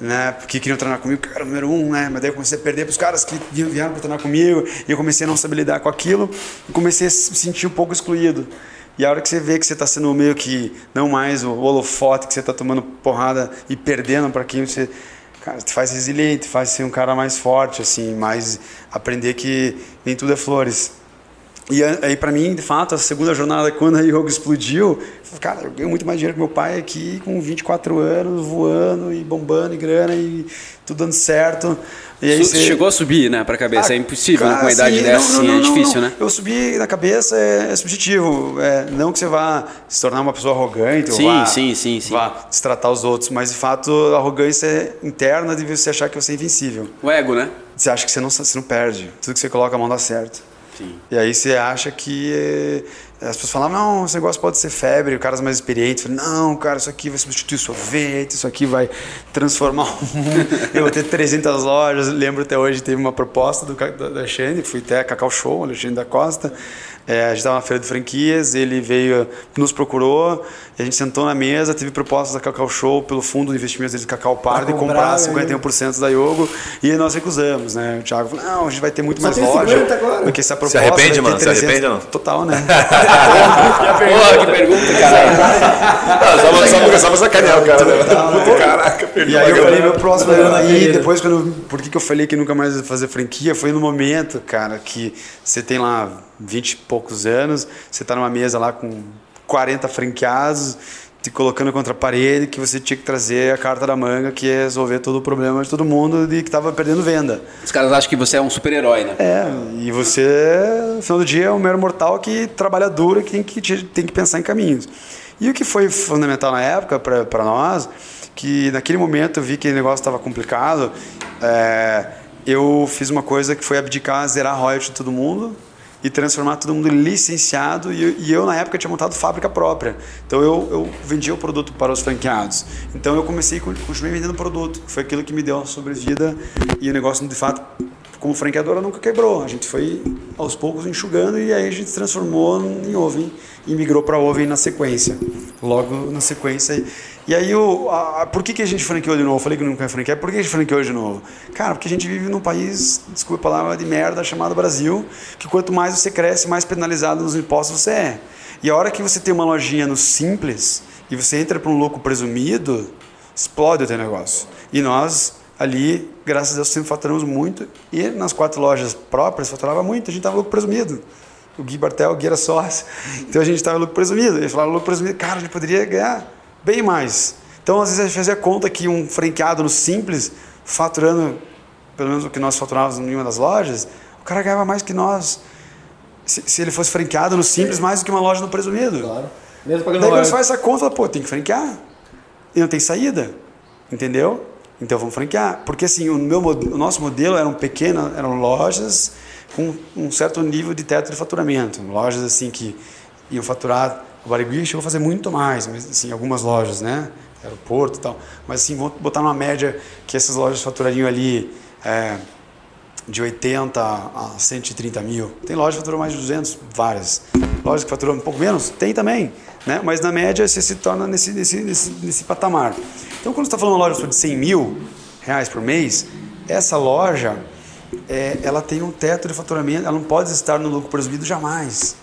né? Porque queriam treinar comigo, que eu era o número um, né? Mas daí eu comecei a perder para os caras que vieram para treinar comigo, e eu comecei a não saber lidar com aquilo, e comecei a se sentir um pouco excluído. E a hora que você vê que você está sendo meio que não mais o holofote, que você está tomando porrada e perdendo para quem você cara, te faz resiliente, faz ser um cara mais forte, assim, mais aprender que nem tudo é flores. E aí, para mim, de fato, a segunda jornada, quando a Yoga explodiu, eu falei, cara, eu ganho muito mais dinheiro que meu pai aqui, com 24 anos, voando e bombando e grana e tudo dando certo. E aí você- Chegou a subir, né, pra cabeça. ah, é impossível, né, cara, com uma idade sim, dessa, não, assim, não, é não, difícil, não. né? Eu subir na cabeça é, é subjetivo. É, não que você vá se tornar uma pessoa arrogante Sim, ou vá, sim, sim, sim. vá destratar os outros, mas de fato a arrogância é interna de você achar que você é invencível. O ego, né? Você acha que você não, você não perde. Tudo que você coloca a mão dá certo. Sim. E aí você acha que. eh, As pessoas falam, não, esse negócio pode ser febre, o cara mais experiente fala, não, cara, isso aqui vai substituir sorvete, isso aqui vai transformar o mundo. Eu vou ter 300 lojas. Lembro até hoje, teve uma proposta do, da, da Alexandre, fui até a Cacau Show, Alexandre da Costa. É, a gente estava na feira de franquias, ele veio, nos procurou, e a gente sentou na mesa, teve propostas da Cacau Show pelo fundo de investimentos deles, Cacau Par, de comprar, comprar né? 51% da Yogo, e nós recusamos, né? O Thiago falou, não, a gente vai ter muito Só mais tem loja 50 agora. do que essa proposta. arrepende, vai ter mano? Se 300. arrepende ou não? Total, né? Porra, que pergunta, cara. só, pra- só, só pra sacanear o cara. Né? Puta, Caraca, perdi E aí eu falei, meu próximo ano aí, depois quando. Por que, que eu falei que nunca mais ia fazer franquia? Foi no momento, cara, que você tem lá 20 e poucos anos, você tá numa mesa lá com 40 franqueados, te colocando contra a parede, que você tinha que trazer a carta da manga, que é resolver todo o problema de todo mundo de que tava perdendo venda. Os caras acham que você é um super-herói, né? É, e você, no final do dia, é um mero mortal que trabalha duro e que tem que, te- tem que pensar em caminhos. E o que foi fundamental na época para nós, que naquele momento eu vi que o negócio estava complicado, é, eu fiz uma coisa que foi abdicar, zerar a royalty de todo mundo e transformar todo mundo em licenciado. E, eu- na época tinha montado fábrica própria. Então eu, eu vendia o produto para os franqueados. Então eu comecei con- continuei vendendo produto foi aquilo que me deu a sobrevida. E o negócio de fato como franqueadora nunca quebrou. A gente foi aos poucos enxugando e aí a gente transformou em Oven e migrou para Oven na sequência. Logo na sequência e aí o a, por que, que a gente franqueou de novo? Eu falei que nunca ia franquear por que a gente franqueou de novo? Cara porque a gente vive num país desculpa a palavra de merda chamado Brasil que quanto mais você cresce mais penalizado nos impostos você é. E a hora que você tem uma lojinha no simples e você entra para um lucro presumido explode o teu negócio. E nós ali graças a Deus sempre faturamos muito. E nas quatro lojas próprias faturava muito a gente tava lucro presumido. O Gui Bartel, o Gui era sócio. Então a gente estava lucro presumido. Ele falava lucro presumido, cara, a gente poderia ganhar bem mais. Então às vezes a gente fazia conta que um franqueado no Simples, faturando pelo menos o que nós faturávamos em uma das lojas, o cara ganhava mais que nós. Se, se ele fosse franqueado no Simples, mais do que uma loja no presumido. Claro. Mesmo pagando Daí quando você faz essa conta, fala, pô, tem que franquear. E não tem saída. Entendeu? Então vamos franquear. Porque assim, o, meu, o nosso modelo eram pequenas, eram lojas com um certo nível de teto de faturamento. Lojas assim que iam faturar. O Barigui chegou a fazer muito mais, mas assim, algumas lojas, né? Aeroporto e tal. Mas assim, vamos botar numa média que essas lojas faturariam ali. é, de 80 a 130 mil. Tem loja que faturou mais de 200, várias. Lojas que faturam um pouco menos, tem também. Né? Mas na média você se torna nesse, nesse, nesse, nesse patamar. Então quando você está falando de uma loja de 100 mil reais por mês, essa loja é, ela tem um teto de faturamento, ela não pode estar no lucro presumido jamais.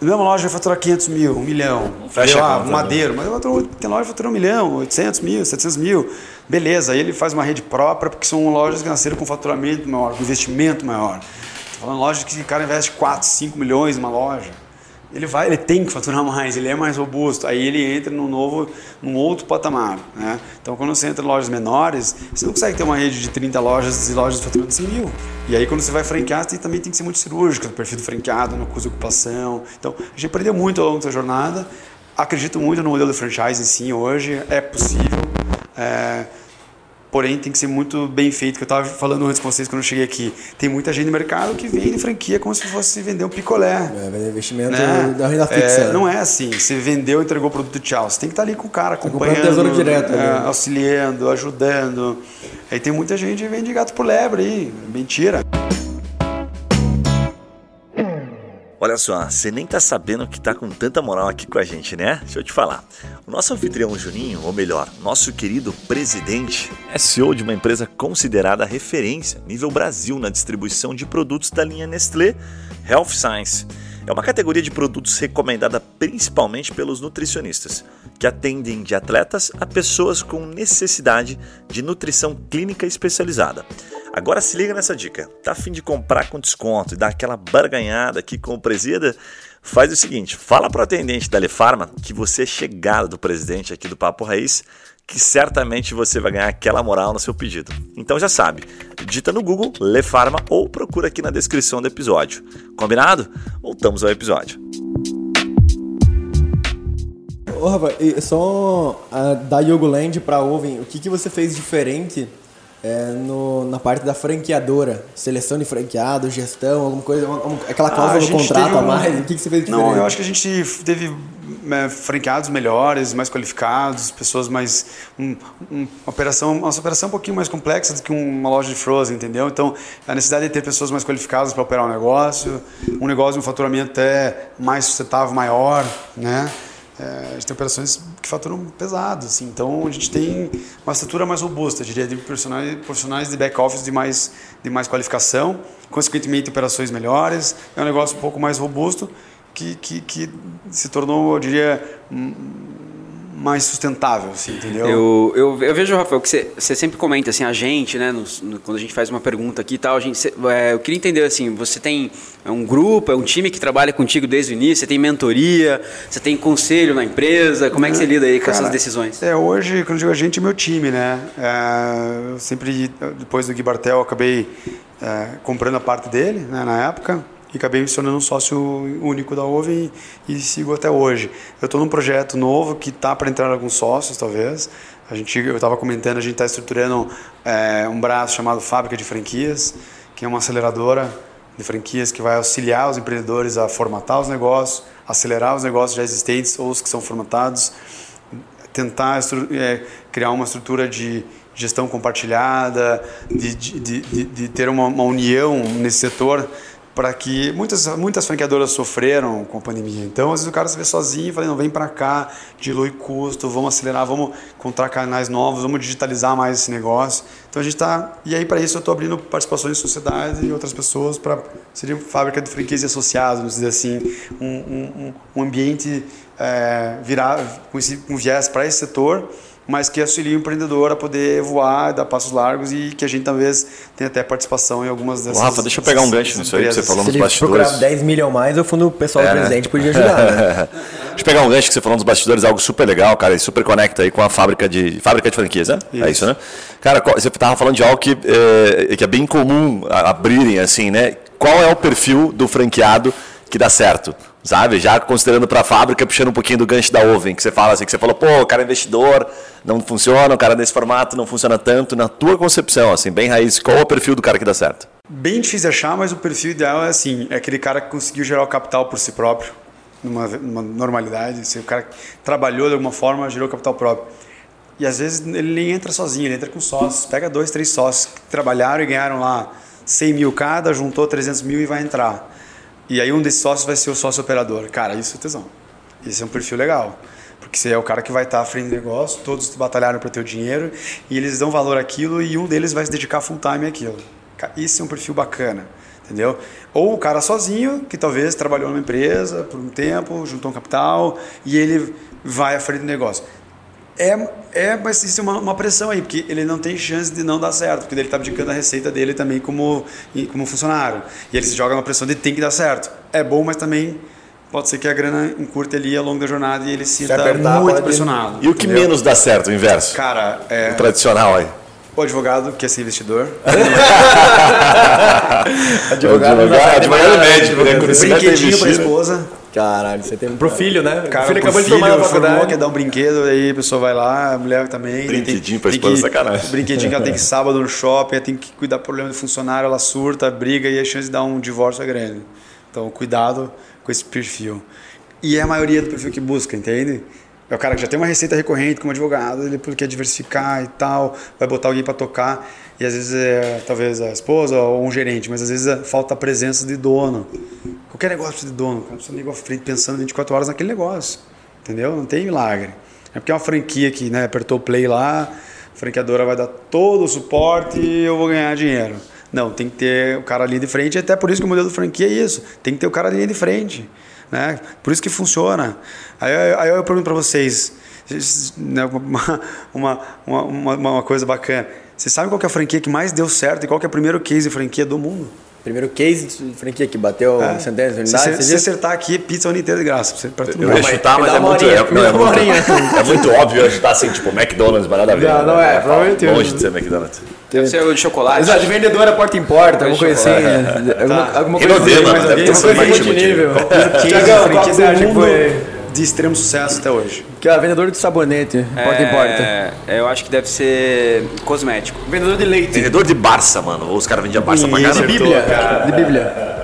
A mesma loja vai faturar 500 mil, 1 milhão. fecha lá, conta, né? Madeiro, mas outro- tem loja que fatura 1 milhão, 800 mil, 700 mil. Beleza, aí ele faz uma rede própria, porque são lojas que nasceram com faturamento maior, com investimento maior. falando loja que o cara investe 4, 5 milhões numa loja. Ele vai, ele tem que faturar mais, ele é mais robusto. Aí ele entra num novo, num outro patamar, né? Então quando você entra em lojas menores, você não consegue ter uma rede de 30 lojas e lojas faturando 100 mil. E aí quando você vai franquear, você também tem que ser muito cirúrgico, perfil do franqueado, no custo de ocupação. Então a gente aprendeu muito ao longo dessa jornada. Acredito muito no modelo de franchise sim hoje, é possível. É, porém tem que ser muito bem feito, que eu estava falando antes com vocês quando eu cheguei aqui. Tem muita gente no mercado que vende franquia como se fosse vender um picolé. É, vender investimento né? da renda fixa. É, não é assim, você vendeu, entregou o produto, tchau. Você tem que estar ali com o cara, tá acompanhando, direto, é, auxiliando, ajudando. Aí tem muita gente que vende gato por lebre aí, mentira. Olha só, você nem tá sabendo que tá com tanta moral aqui com a gente, né? Deixa eu te falar. O nosso anfitrião Juninho, ou melhor, nosso querido presidente, é CEO de uma empresa considerada referência nível Brasil na distribuição de produtos da linha Nestlé Health Science. É uma categoria de produtos recomendada principalmente pelos nutricionistas, que atendem de atletas a pessoas com necessidade de nutrição clínica especializada. Agora se liga nessa dica. Tá a fim de comprar com desconto e dar aquela barganhada aqui com o presida? Faz o seguinte, fala pro atendente da Lefarma que você é chegado do presidente aqui do Papo Raiz, que certamente você vai ganhar aquela moral no seu pedido. Então já sabe, digita no Google Lefarma ou procura aqui na descrição do episódio. Combinado? Voltamos ao episódio. Ô, Rafa, só uh, da Yogoland para Oven, o que, que você fez diferente é, no, na parte da franqueadora, seleção de franqueado, gestão, alguma coisa, aquela cláusula ah, do contrato um... a mais, o que, que você fez diferente? Não, eu acho que a gente teve é, franqueados melhores, mais qualificados, pessoas mais. Um, um, uma, operação, uma operação um pouquinho mais complexa do que uma loja de frozen, entendeu? Então, a necessidade de ter pessoas mais qualificadas para operar o um negócio, um negócio, um faturamento até mais sustentável, maior, né? É, a gente tem operações que faturam pesado, assim, então a gente tem uma estrutura mais robusta, diria, de profissionais, profissionais de back-office de mais, de mais qualificação, consequentemente operações melhores, é um negócio um pouco mais robusto que, que, que se tornou, eu diria, mais sustentável, assim, entendeu? Eu, eu, eu vejo, Rafael, que você, você sempre comenta, assim, a gente, né, no, no, quando a gente faz uma pergunta aqui e tal, a gente, cê, é, eu queria entender, assim, você tem é um grupo, é um time que trabalha contigo desde o início, você tem mentoria, você tem conselho na empresa, como é que você lida aí com Cara, essas decisões? É, hoje, quando eu digo a gente, é meu time, né, é, eu sempre, depois do Gui Bartel, acabei é, comprando a parte dele, né, na época, e acabei me tornando um sócio único da Oven e, e sigo até hoje. Eu estou num projeto novo que está para entrar alguns sócios, talvez. A gente, eu estava comentando, a gente está estruturando é, um braço chamado Fábrica de Franquias, que é uma aceleradora de franquias que vai auxiliar os empreendedores a formatar os negócios, acelerar os negócios já existentes ou os que são formatados, tentar é, criar uma estrutura de gestão compartilhada, de, de, de, de ter uma, uma união nesse setor para que muitas muitas franqueadoras sofreram com a pandemia. Então, às vezes o cara se vê sozinho e fala, não, vem para cá, dilui custo, vamos acelerar, vamos encontrar canais novos, vamos digitalizar mais esse negócio. Então a gente está e aí para isso eu estou abrindo participações em sociedade e outras pessoas para seria fábrica de franquias associados, vamos dizer assim, um, um, um ambiente é, virar com, esse, com viés para esse setor mas que auxilia o empreendedor a poder voar, dar passos largos e que a gente talvez tenha até participação em algumas dessas. Rafa, deixa eu pegar um gancho nisso aí que você falou Se nos bastidores. Se procurar 10 milhões mais, o fundo pessoal é, do né? presidente podia ajudar. Né? deixa eu pegar um gancho que você falou nos bastidores, algo super legal, cara, e super conecta aí com a fábrica de fábrica de franquias, né? Isso. É isso, né? Cara, você estava falando de algo que é, que é bem comum abrirem assim, né? Qual é o perfil do franqueado que dá certo? Sabe? Já considerando para a fábrica, puxando um pouquinho do gancho da Oven, que você fala assim, que você falou, pô, o cara é investidor, não funciona, o cara nesse formato não funciona tanto. Na tua concepção, assim, bem raiz, qual o perfil do cara que dá certo? Bem difícil achar, mas o perfil ideal é assim, é aquele cara que conseguiu gerar o capital por si próprio, numa, numa normalidade, assim, o cara que trabalhou de alguma forma, gerou capital próprio. E às vezes ele nem entra sozinho, ele entra com sócios, pega dois, três sócios que trabalharam e ganharam lá 100 mil cada, juntou 300 mil e vai entrar. E aí um desses sócios vai ser o sócio operador. Cara, isso é tesão. Esse é um perfil legal. Porque você é o cara que vai estar à frente do negócio, todos batalharam para ter o dinheiro e eles dão valor àquilo e um deles vai se dedicar full time àquilo. Isso é um perfil bacana, entendeu? Ou o cara sozinho, que talvez trabalhou numa empresa por um tempo, juntou um capital e ele vai à frente do negócio. É, é, mas existe uma, uma pressão aí, porque ele não tem chance de não dar certo, porque ele está abdicando a receita dele também como, como funcionário. E ele se joga uma pressão de tem que dar certo. É bom, mas também pode ser que a grana encurte ali ao longo da jornada e ele se sinta apertar, muito pressionado. E o que entendeu? menos dá certo, o inverso? Cara, é, O tradicional aí. O advogado quer ser investidor. Advogado, advogado, advogado médico, né? Quando Brinquedinho pra esposa. Caralho, você tem pro filho, né? Cara, o filho acabou de filho, formar na formou, faculdade. quer dar um brinquedo, aí a pessoa vai lá, a mulher também. Brinquedinho tem, pra esposa, que- sacanagem. Brinquedinho que ela tem que ir sábado no shopping, ela tem que cuidar do problema do funcionário, ela surta, briga e a chance de dar um divórcio é grande. Então, cuidado com esse perfil. E é a maioria do perfil que busca, entende? É o cara que já tem uma receita recorrente como advogado, ele quer diversificar e tal, vai botar alguém para tocar, e às vezes é talvez a esposa ou um gerente, mas às vezes é, falta a presença de dono. Qualquer negócio precisa de dono, cara precisa de frente pensando 24 horas naquele negócio, entendeu? Não tem milagre. É porque é uma franquia que né, apertou o play lá, a franqueadora vai dar todo o suporte e eu vou ganhar dinheiro. Não, tem que ter o cara ali de frente, até por isso que o modelo de franquia é isso, tem que ter o cara ali de frente. Né? Por isso que funciona. Aí, aí eu pergunto para vocês, né, uma, uma, uma, uma, coisa bacana. Vocês sabem qual que é a franquia que mais deu certo e qual que é o primeiro case de franquia do mundo? Primeiro case de franquia que bateu É. centenas de Se unidades. se acertar aqui, pizza o ano inteiro de graça pra, Eu mundo. ia chutar, mas é muito, é, não, é, muito, é muito óbvio eu chutar assim, tipo, McDonald's, mas nada a ver. Não, não é, provavelmente- Longe de ser McDonald's. Deve ser o de chocolate. Exato, de vendedora porta em porta, alguma coisa assim. né? Alguma, Tá. alguma coisa Renaudet, assim. mas deve ter alguma sido coisa mais multinível. Case Tiagão, de qual você acha que foi? de extremo sucesso até hoje. Que é vendedor de sabonete, porta em porta. É, eu acho que deve ser cosmético. Vendedor de leite. Vendedor de Barça, mano. Ou os caras vendiam Barça pra caramba. de Bíblia. cara. De Bíblia.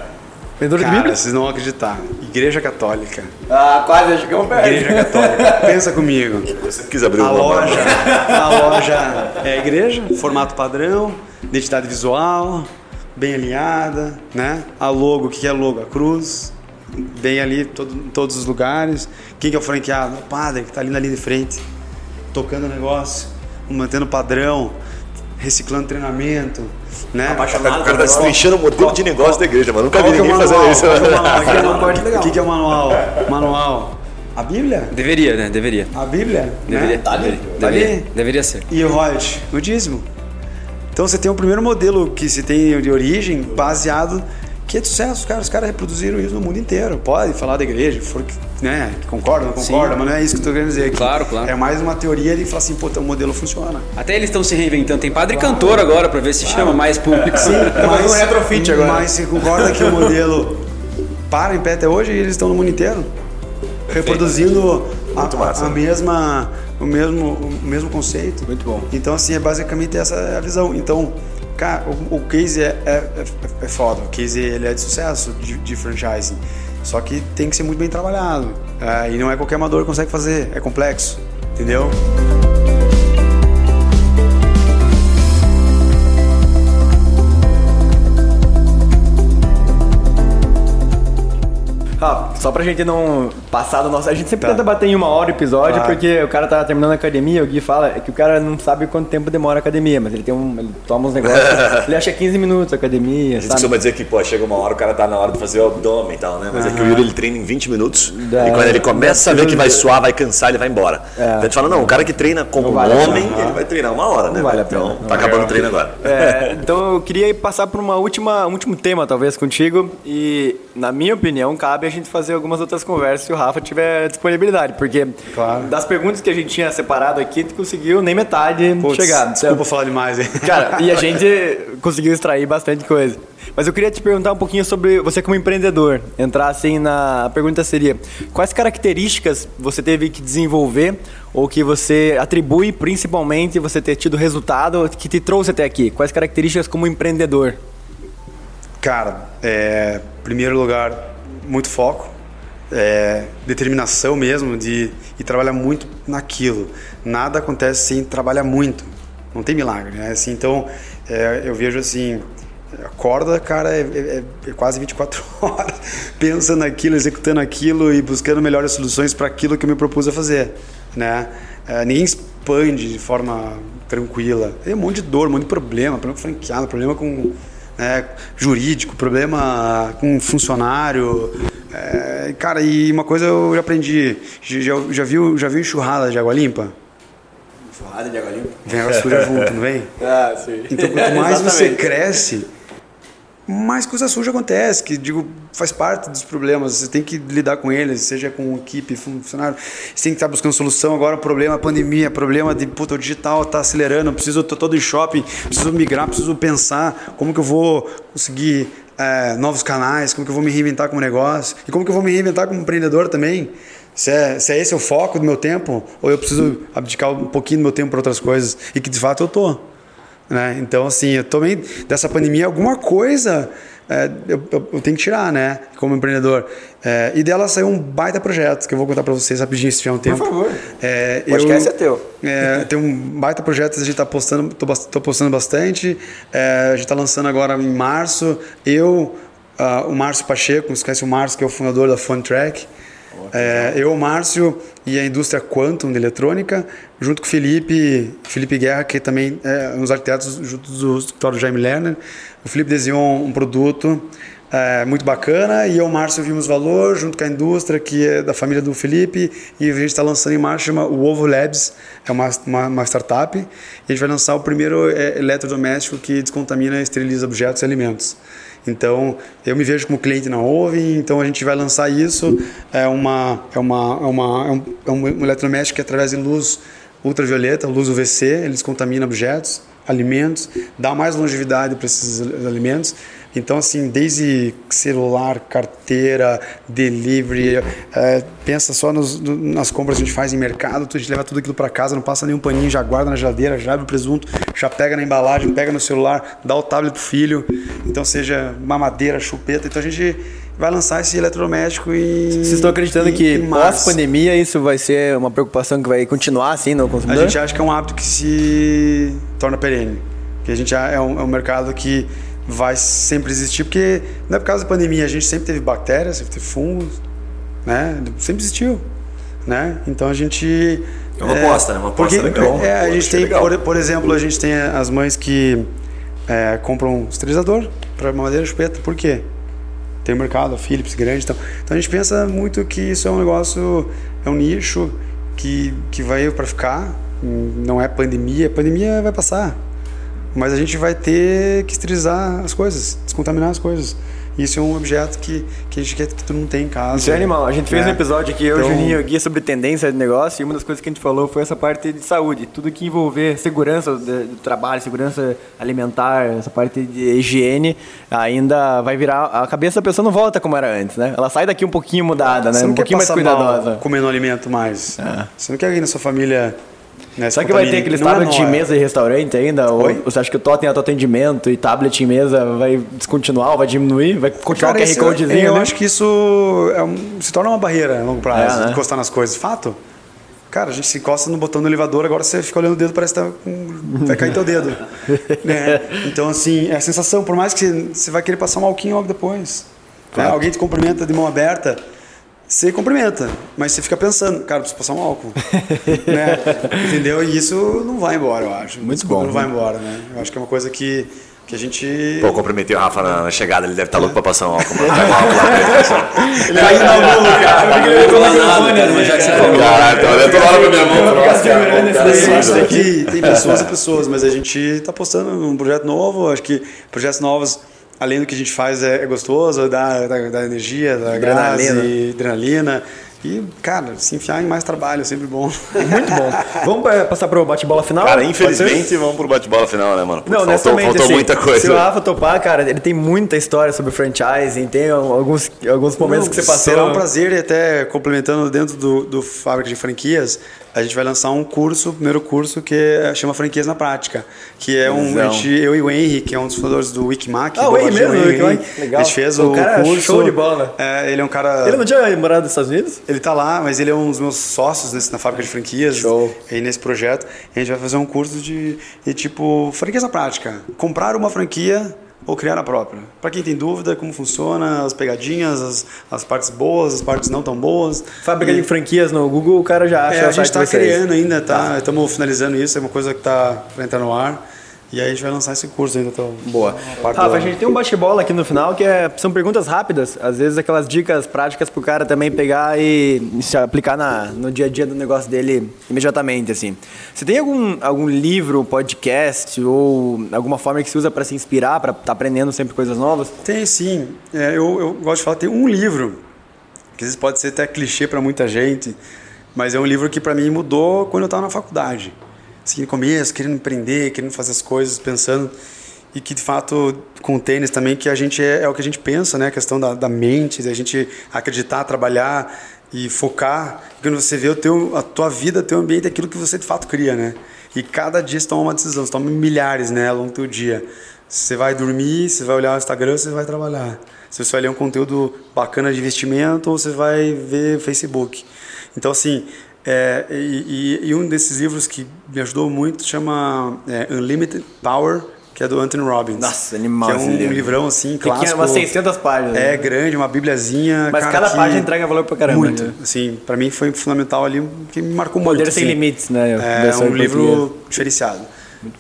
Vendedor de Cara, Bíblia? vocês não vão acreditar. Igreja Católica. Ah, quase, chegamos perto. Igreja Católica. Pensa comigo. Eu sempre quis abrir A uma loja, a loja é a igreja, formato padrão, identidade visual, bem alinhada, né? A logo, o que é logo? A cruz, bem ali todo, em todos os lugares. Quem que é o franqueado? O padre, que está ali na linha de frente, tocando o negócio, mantendo o padrão, reciclando treinamento, né? O cara tá destrinchando o modelo de negócio da igreja, mano. Nunca Qual vi é ninguém fazendo isso. Qual é o é. O que que é o manual? Manual. A Bíblia? Deveria, né? Deveria. A Bíblia? Deveria. Né? Tá ali? Deveria, Tá ali? deveria, deveria ser. E o royalty? O dízimo. Então você tem o primeiro modelo que se tem de origem baseado que é de sucesso, cara. Os caras reproduziram isso no mundo inteiro. Pode falar da igreja, for que, né, que concorda, não concorda, mas não é isso que eu tô querendo dizer aqui. Claro, claro. É mais uma teoria de falar assim, pô, o modelo funciona. Até eles estão se reinventando. Tem padre cantor agora pra ver se chama mais público. fazendo um retrofit agora. Mas você concorda que o modelo para em pé até hoje e eles estão no mundo inteiro? Reproduzindo a, a mesma, o, mesmo, o mesmo conceito. Muito bom. Então, assim, é basicamente essa é a visão. Então, cara, o, o case é, é, é, é foda. O case ele é de sucesso de, de franchising. Só que tem que ser muito bem trabalhado. É, e não é qualquer amador que consegue fazer. É complexo. Entendeu? Só pra gente não passar do nosso. A gente sempre Tá. tenta bater em uma hora o episódio, Claro. porque o cara tá terminando a academia, o Gui fala que o cara não sabe quanto tempo demora a academia, mas ele tem um. Ele toma uns negócios. ele acha 15 minutos a academia, A gente sabe? costuma dizer que, pô, chega uma hora o cara tá na hora de fazer o abdômen e tal, né? Mas é que o Yuri ele treina em 20 minutos Dá- e quando ele começa a ver que vai suar, vai cansar, ele vai embora. É. Então a gente fala, não, o cara que treina como vale homem, pena. ele vai treinar uma hora, né? Não vale a então, tá acabando o treino agora. É, então eu queria passar por uma última, um último tema, talvez, contigo. E, na minha opinião, cabe a gente fazer algumas outras conversas se o Rafa tiver disponibilidade. Porque Claro. das perguntas que a gente tinha separado aqui, tu conseguiu nem metade Putz, chegar. Desculpa falar demais aí. Cara, e a gente conseguiu extrair bastante coisa. Mas eu queria te perguntar um pouquinho sobre você como empreendedor. Entrar assim na. A pergunta seria: quais características você teve que desenvolver ou que você atribui principalmente você ter tido resultado que te trouxe até aqui? Quais características como empreendedor? Cara, é, primeiro lugar, muito foco, é, determinação mesmo de e trabalhar muito naquilo. Nada acontece sem trabalhar muito. Não tem milagre, né? Assim, então, é, eu vejo assim, acorda, cara, é, é- é quase 24 horas pensando naquilo, executando aquilo e buscando melhores soluções para aquilo que eu me propus a fazer, né? É, ninguém expande de forma tranquila. Tem um monte de dor, um monte de problema, problema com franqueado, problema com né, jurídico, problema com funcionário. É, cara, e uma coisa eu já aprendi. Já, já, viu, já viu enxurrada de água limpa? Enxurrada de água limpa. Vem água suja junto, não vem? Ah, sim. Então, quanto mais você cresce, mais coisa suja acontece, que digo, faz parte dos problemas, você tem que lidar com eles, seja com equipe, funcionário, você tem que estar buscando solução. Agora, o problema é pandemia, problema de puta, o digital está acelerando, preciso, tô todo em shopping, preciso migrar, preciso pensar como que eu vou conseguir é, novos canais, como que eu vou me reinventar como negócio e como que eu vou me reinventar como empreendedor também. Se é, se é esse o foco do meu tempo, ou eu preciso abdicar um pouquinho do meu tempo para outras coisas, e que de fato eu tô. Né? Então, assim, eu também dessa pandemia alguma coisa é, eu, eu, tenho que tirar, né? Como empreendedor. É, e dela saiu um baita projeto que eu vou contar para vocês rapidinho se tiver um tempo. Por favor. É, o podcast é teu. É, tem um baita projeto a gente está postando, tô, tô, postando bastante. É, a gente está lançando agora em março. Eu, uh, o Márcio Pacheco, você conhece o Márcio, que é o fundador da FunTrack. É, eu, Márcio e a indústria Quantum de eletrônica, junto com Felipe, Felipe Guerra, que também é um dos arquitetos junto do escritório Jaime Lerner. O Felipe desenhou um produto é, muito bacana e eu Márcio vimos valor junto com a indústria que é da família do Felipe e a gente está lançando em março chama o Ovo Labs, é uma, uma, uma, startup e a gente vai lançar o primeiro é, eletrodoméstico que descontamina e esteriliza objetos e alimentos. Então, eu me vejo como cliente na Oven, então a gente vai lançar isso. É, uma, é, uma, é, uma, é, um, é um eletrodoméstico que, através de luz ultravioleta, luz UVC, eles contaminam objetos, alimentos, dá mais longevidade para esses alimentos então, assim, desde celular, carteira, delivery, é, pensa só nos, nas compras que a gente faz em mercado, a gente leva tudo aquilo para casa, não passa nenhum paninho, já guarda na geladeira, já abre o presunto, já pega na embalagem, pega no celular, dá o tablet pro filho. Então, seja mamadeira, chupeta. Então, a gente vai lançar esse eletrodoméstico e Vocês estão acreditando que pós-pandemia isso vai ser uma preocupação que vai continuar assim no consumidor? A gente acha que é um hábito que se torna perene. Que a gente é um, é um mercado que vai sempre existir, porque não é por causa da pandemia, a gente sempre teve bactérias, sempre teve fungos, né? Sempre existiu, né? Então a gente... É uma aposta, é, né? Uma aposta porque, legal. É, a gente tem, por, por, exemplo, a gente tem as mães que é, compram um esterilizador para madeira chupeta, por quê? Tem um mercado, a Philips grande, então, então a gente pensa muito que isso é um negócio, é um nicho que, que vai para ficar, não é pandemia, pandemia vai passar, mas a gente vai ter que esterilizar as coisas, descontaminar as coisas. Isso é um objeto que, que a gente quer que tu não tem em casa. Isso é animal. A gente fez é. um episódio aqui, eu e então... o Juninho, guia sobre tendência de negócio, e uma das coisas que a gente falou foi essa parte de saúde. Tudo que envolver segurança do trabalho, segurança alimentar, essa parte de higiene, ainda vai virar. A cabeça da pessoa não volta como era antes, né? Ela sai daqui um pouquinho mudada, né? Um pouquinho mais cuidadosa. comendo alimento mais. É. Você não quer alguém na sua família né, Será que vai ter aquele tablet é em mesa de restaurante ainda? Ou você acha que o Totem autoatendimento e tablet em mesa vai descontinuar, vai diminuir? Vai continuar Cara, o QR Codezinho? Eu né? acho que isso é um, se torna uma barreira a longo prazo, é, né? encostar nas coisas. Fato. Cara, a gente se encosta no botão do elevador, agora você fica olhando o dedo, parece que tá com... vai cair teu dedo. né? Então, assim, é a sensação, por mais que você vai querer passar um alquinho logo depois. Né? Alguém te cumprimenta de mão aberta, você cumprimenta, mas você fica pensando, cara, preciso passar um álcool. né? Entendeu? E isso não vai embora, eu acho. Muito bom. Não vai embora, né? Eu acho que é uma coisa que, que a gente. Pô, cumprimentei o Rafa na, chegada, ele deve estar tá louco pra passar um álcool. Mano. ele vai na mão, cara. Eu ele vai nada, mas já que você falou. Caralho, tá olhando toda hora pra minha mão. Tem, tem pessoas e pessoas, mas a gente tá postando um projeto novo, acho que projetos novos além do que a gente faz, é, é gostoso, dá, dá, dá energia, dá adrenalina. adrenalina. E, cara, se enfiar em mais trabalho é sempre bom. Muito bom. Vamos passar pro bate-bola final? Cara, infelizmente vamos pro bate-bola final, né, mano? Não, faltou, faltou assim, muita coisa. Se o Rafa topar, cara, ele tem muita história sobre franchising, tem alguns, alguns momentos Não, que você passou. Será um prazer e até complementando dentro do, do Fábrica de Franquias, a gente vai lançar um curso, o primeiro curso, que é, chama Franquias na Prática. Que é um. Gente, eu e o Henry, que é um dos fundadores do Wikimac. Ah, o Henry mesmo? Henry, legal. A gente fez o, o cara curso. Show de bola. É, ele é um cara. Ele não tinha morado nos Estados Unidos? Ele tá lá, mas ele é um dos meus sócios nesse, na fábrica de franquias. Show. Aí nesse projeto. A gente vai fazer um curso de, de tipo, franquias na prática. Comprar uma franquia ou criar a própria. Para quem tem dúvida, como funciona, as pegadinhas, as, as partes boas, as partes não tão boas. Fábrica e... de franquias no Google, o cara já acha. É, a gente está criando ainda, tá? Estamos tá. finalizando isso, é uma coisa que está para entrar no ar. E aí a gente vai lançar esse curso ainda. Então, Boa. Rafa, do a gente tem um bate-bola aqui no final que é, são perguntas rápidas, às vezes aquelas dicas práticas pro cara também pegar e se aplicar na, no dia a dia do negócio dele imediatamente, assim. Você tem algum, algum livro, podcast ou alguma forma que se usa para se inspirar, para estar aprendendo sempre coisas novas? Tem sim. É, eu, eu gosto de falar, tem um livro, que às vezes pode ser até clichê para muita gente, mas é um livro que para mim mudou quando eu estava na faculdade. Assim, no começo, querendo empreender, querendo fazer as coisas, pensando. E que de fato, com o tênis também, que a gente é, é o que a gente pensa, né? A questão da, da mente, da gente acreditar, trabalhar e focar. Quando você vê o teu, a tua vida, teu ambiente, aquilo que você de fato cria, né? E cada dia você toma uma decisão, você toma milhares, né, ao longo do teu dia. Você vai dormir, você vai olhar o Instagram, você vai trabalhar. Você vai ler um conteúdo bacana de investimento ou você vai ver Facebook. Então, assim, é, e, e- um desses livros que me ajudou muito chama é, Unlimited Power, que é do Anthony Robbins. Nossa, animal Que é um livro. livrão, assim, Pequeno, clássico. umas 600 páginas, É, né? grande, uma bibliazinha. Mas cara, cada página entrega valor pra caramba, Muito, né? assim, pra mim foi fundamental ali, que me marcou muito. Poder sem assim. limites, né? É um livro diferenciado.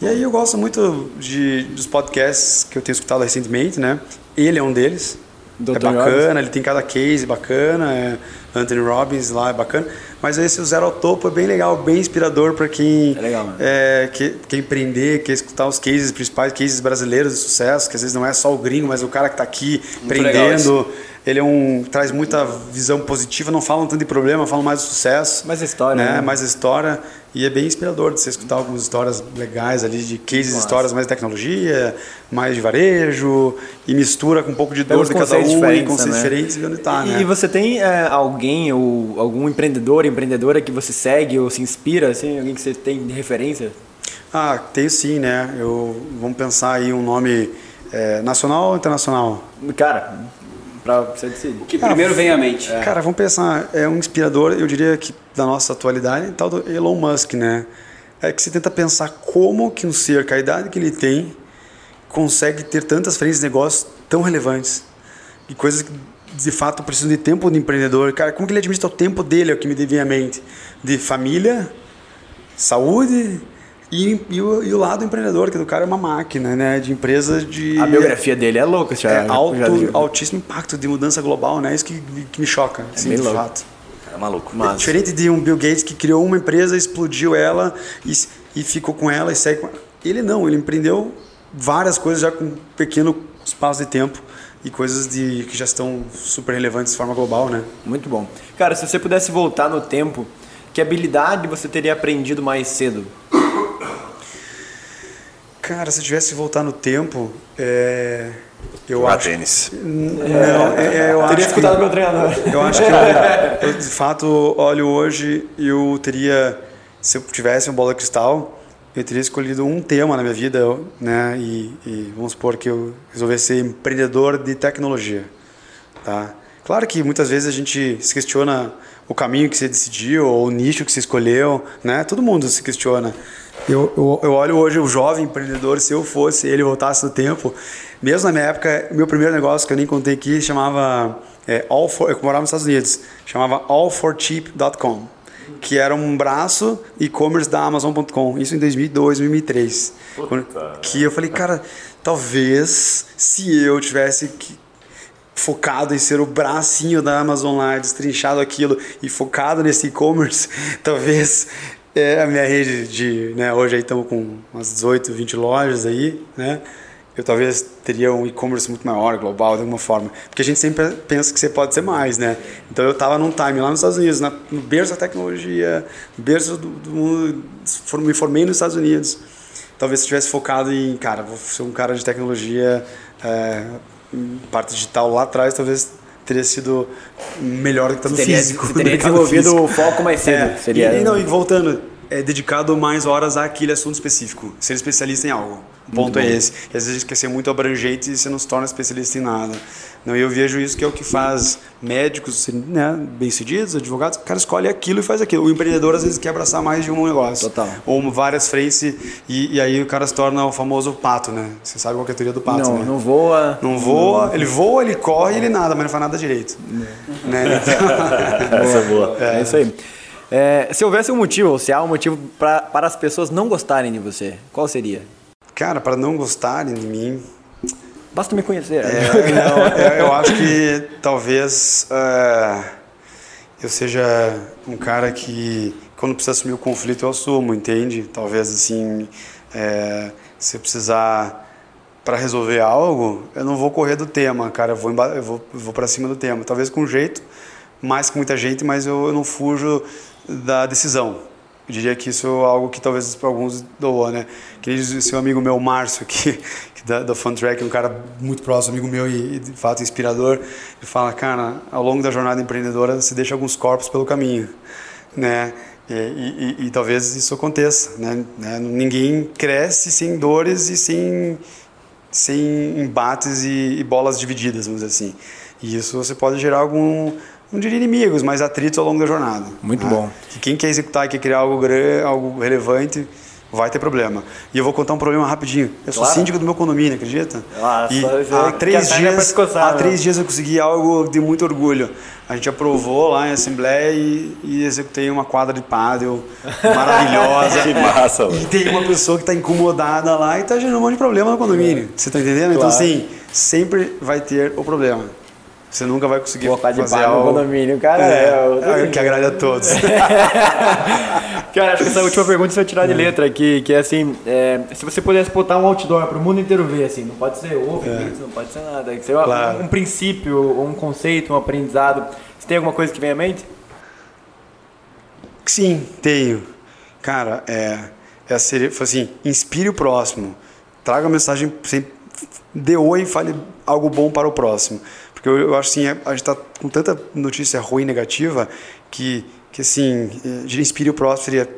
E aí eu gosto muito de, dos podcasts que eu tenho escutado recentemente, né? Ele é um deles. Dr. É bacana, ele tem cada case bacana, é Anthony Robbins lá é bacana. Mas esse o Zero ao Topo é bem legal, bem inspirador para quem É legal, mano. é, quer, quer empreender, quer escutar os cases principais, cases brasileiros de sucesso, que às vezes não é só o gringo, mas o cara que está aqui empreendendo. Ele é um traz muita visão positiva, não falam tanto de problema, falam mais do sucesso. Mais história, né? né? Mais história e é bem inspirador de você escutar algumas histórias legais ali de cases, histórias mais de tecnologia, mais de varejo e mistura com um pouco de dor de cada um e conceitos né? diferentes e onde tá, e, né? e você tem é, alguém ou algum empreendedor, empreendedora que você segue ou se inspira, assim, alguém que você tem de referência? Ah, tenho sim, né? Eu vamos pensar aí um nome é, nacional ou internacional? Cara, pra você decidir. O que primeiro vem à mente? Cara, vamos pensar, é um inspirador, eu diria que da nossa atualidade, tal do Elon Musk, né? É que você tenta pensar como que um ser, com a idade que ele tem, consegue ter tantas frentes de negócio tão relevantes e coisas que de fato precisam de tempo de empreendedor. Cara, como que ele administra o tempo dele, é o que me devia à mente? De família, saúde e, e, o, e o lado empreendedor, que do cara é uma máquina, né? De empresa de... A biografia dele é louca, já. É alto, já altíssimo impacto de mudança global, né? Isso que, que me choca, sim, bem de louco. fato. É maluco. Mas- Diferente de um Bill Gates que criou uma empresa, explodiu ela e, e ficou com ela e segue com Ele não, ele empreendeu várias coisas já com um pequeno espaço de tempo e coisas de, que já estão super relevantes de forma global, né? Muito bom. Cara, se você pudesse voltar no tempo, que habilidade você teria aprendido mais cedo? Cara, se eu tivesse que voltar no tempo, é, eu Jogar acho... tênis. Não, é, é, eu Teria acho escutado que... meu treinador. Eu acho que eu, eu, de fato olho hoje eu teria se eu tivesse uma bola de cristal eu teria escolhido um tema na minha vida né e, e vamos supor que eu resolvesse ser empreendedor de tecnologia tá claro que muitas vezes a gente se questiona o caminho que você decidiu ou o nicho que você escolheu né todo mundo se questiona eu, eu, eu olho hoje o jovem empreendedor se eu fosse ele voltasse no tempo mesmo na minha época meu primeiro negócio que eu nem contei aqui chamava é, All for, eu morava nos Estados Unidos chamava allforcheap.com que era um braço e-commerce da Amazon.com, isso em 2002, 2003. Quando- que eu falei, cara, talvez se eu tivesse que- focado em ser o bracinho da Amazon lá, destrinchado aquilo e focado nesse e-commerce, talvez é, a minha rede de, né, hoje aí estamos com umas 18, 20 lojas aí, né? Eu talvez teria um e-commerce muito maior, global, de alguma forma. Porque a gente sempre pensa que você pode ser mais, né? Então eu estava num time lá nos Estados Unidos, na, no berço da tecnologia, no berço do, do mundo, me formei nos Estados Unidos. Talvez se tivesse focado em, cara, vou ser um cara de tecnologia, é, parte digital lá atrás, talvez teria sido melhor do que está no Teria- físico. teria mercado desenvolvido físico. o foco mais cedo. É, Seria- e, não, e voltando, é dedicado mais horas àquele assunto específico. Ser especialista em algo. O ponto é esse. E às vezes quer ser muito abrangente e você não se torna especialista em nada. Não, e eu vejo isso que é o que faz médicos né, bem-sucedidos, advogados. O cara escolhe aquilo e faz aquilo. O empreendedor às vezes quer abraçar mais de um negócio. Total. Ou várias frentes e, e aí o cara se torna o famoso pato, né? Você sabe qual que é a teoria do pato, não, né? não voa. Não voa, ele voa, ele corre, ele nada, mas não faz nada direito. Né? Então, Essa é boa. É, isso aí. É, se houvesse um motivo, ou se há um motivo pra, para as pessoas não gostarem de você, qual seria? Cara, para não gostarem de mim, Basta me conhecer. é, não, eu, eu acho que talvez é, eu seja um cara que quando precisa assumir o conflito eu assumo, entende? Talvez assim, é, se eu precisar para resolver algo, eu não vou correr do tema, cara, eu vou, eu vou, eu vou para cima do tema. Talvez com jeito, mais com muita gente, mas eu, eu não fujo da decisão. Eu diria que isso é algo que talvez para alguns doa, né? Que diz seu amigo meu, Márcio, que, que da, da Fun Track, um cara muito próximo, amigo meu e, e de fato inspirador, ele fala, cara, ao longo da jornada empreendedora você deixa alguns corpos pelo caminho, né? E, e- e- e talvez isso aconteça, né? né? Ninguém cresce sem dores e sem sem embates e, e bolas divididas, vamos dizer assim. E isso você pode gerar algum, não diria inimigos, mas atritos ao longo da jornada. Muito né? bom. Que quem quer executar e quer criar algo, gran- algo relevante vai ter problema. E eu vou contar um problema rapidinho. Eu sou Claro. síndico do meu condomínio, acredita? Nossa, e você há três pra dias, descoçar, há né? três dias eu consegui algo de muito orgulho. A gente aprovou lá em assembleia e, e executei uma quadra de pádel maravilhosa. Que massa, E mano. tem uma pessoa que está incomodada lá e está gerando um monte de problema no condomínio. Você está entendendo? Então, Claro. assim, sempre vai ter o problema. Você nunca vai conseguir tá de fazer pá no algo condomínio, cara. É, é, é, que agrade a todos. Cara, acho que essa última pergunta você vai tirar de letra aqui, que é assim, é, se você pudesse botar um outdoor para o mundo inteiro ver, assim, não pode ser ovo, pizza, não pode ser nada, que ser uma- Claro. um princípio, ou um conceito, um aprendizado. Você tem alguma coisa que vem à mente? Sim, tenho. Cara, é, é seria, assim, inspire o próximo. Traga a mensagem, sempre, dê oi e fale algo bom para o próximo. Porque eu, eu acho assim, é- a gente está com tanta notícia ruim, negativa, que, que assim, de inspire o próximo seria,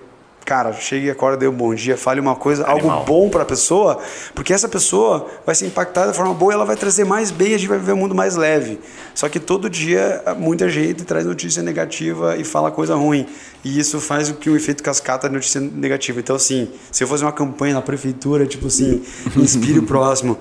cara, chegue agora, dê um bom dia, fale uma coisa, algo bom para a pessoa, porque essa pessoa vai ser impactada de forma boa e ela vai trazer mais bem, a gente vai viver um mundo mais leve. Só que todo dia muita gente traz notícia negativa e fala coisa ruim. E isso faz o que o efeito cascata de notícia negativa. Então, assim, se eu fazer uma campanha na prefeitura, tipo assim, inspire o próximo.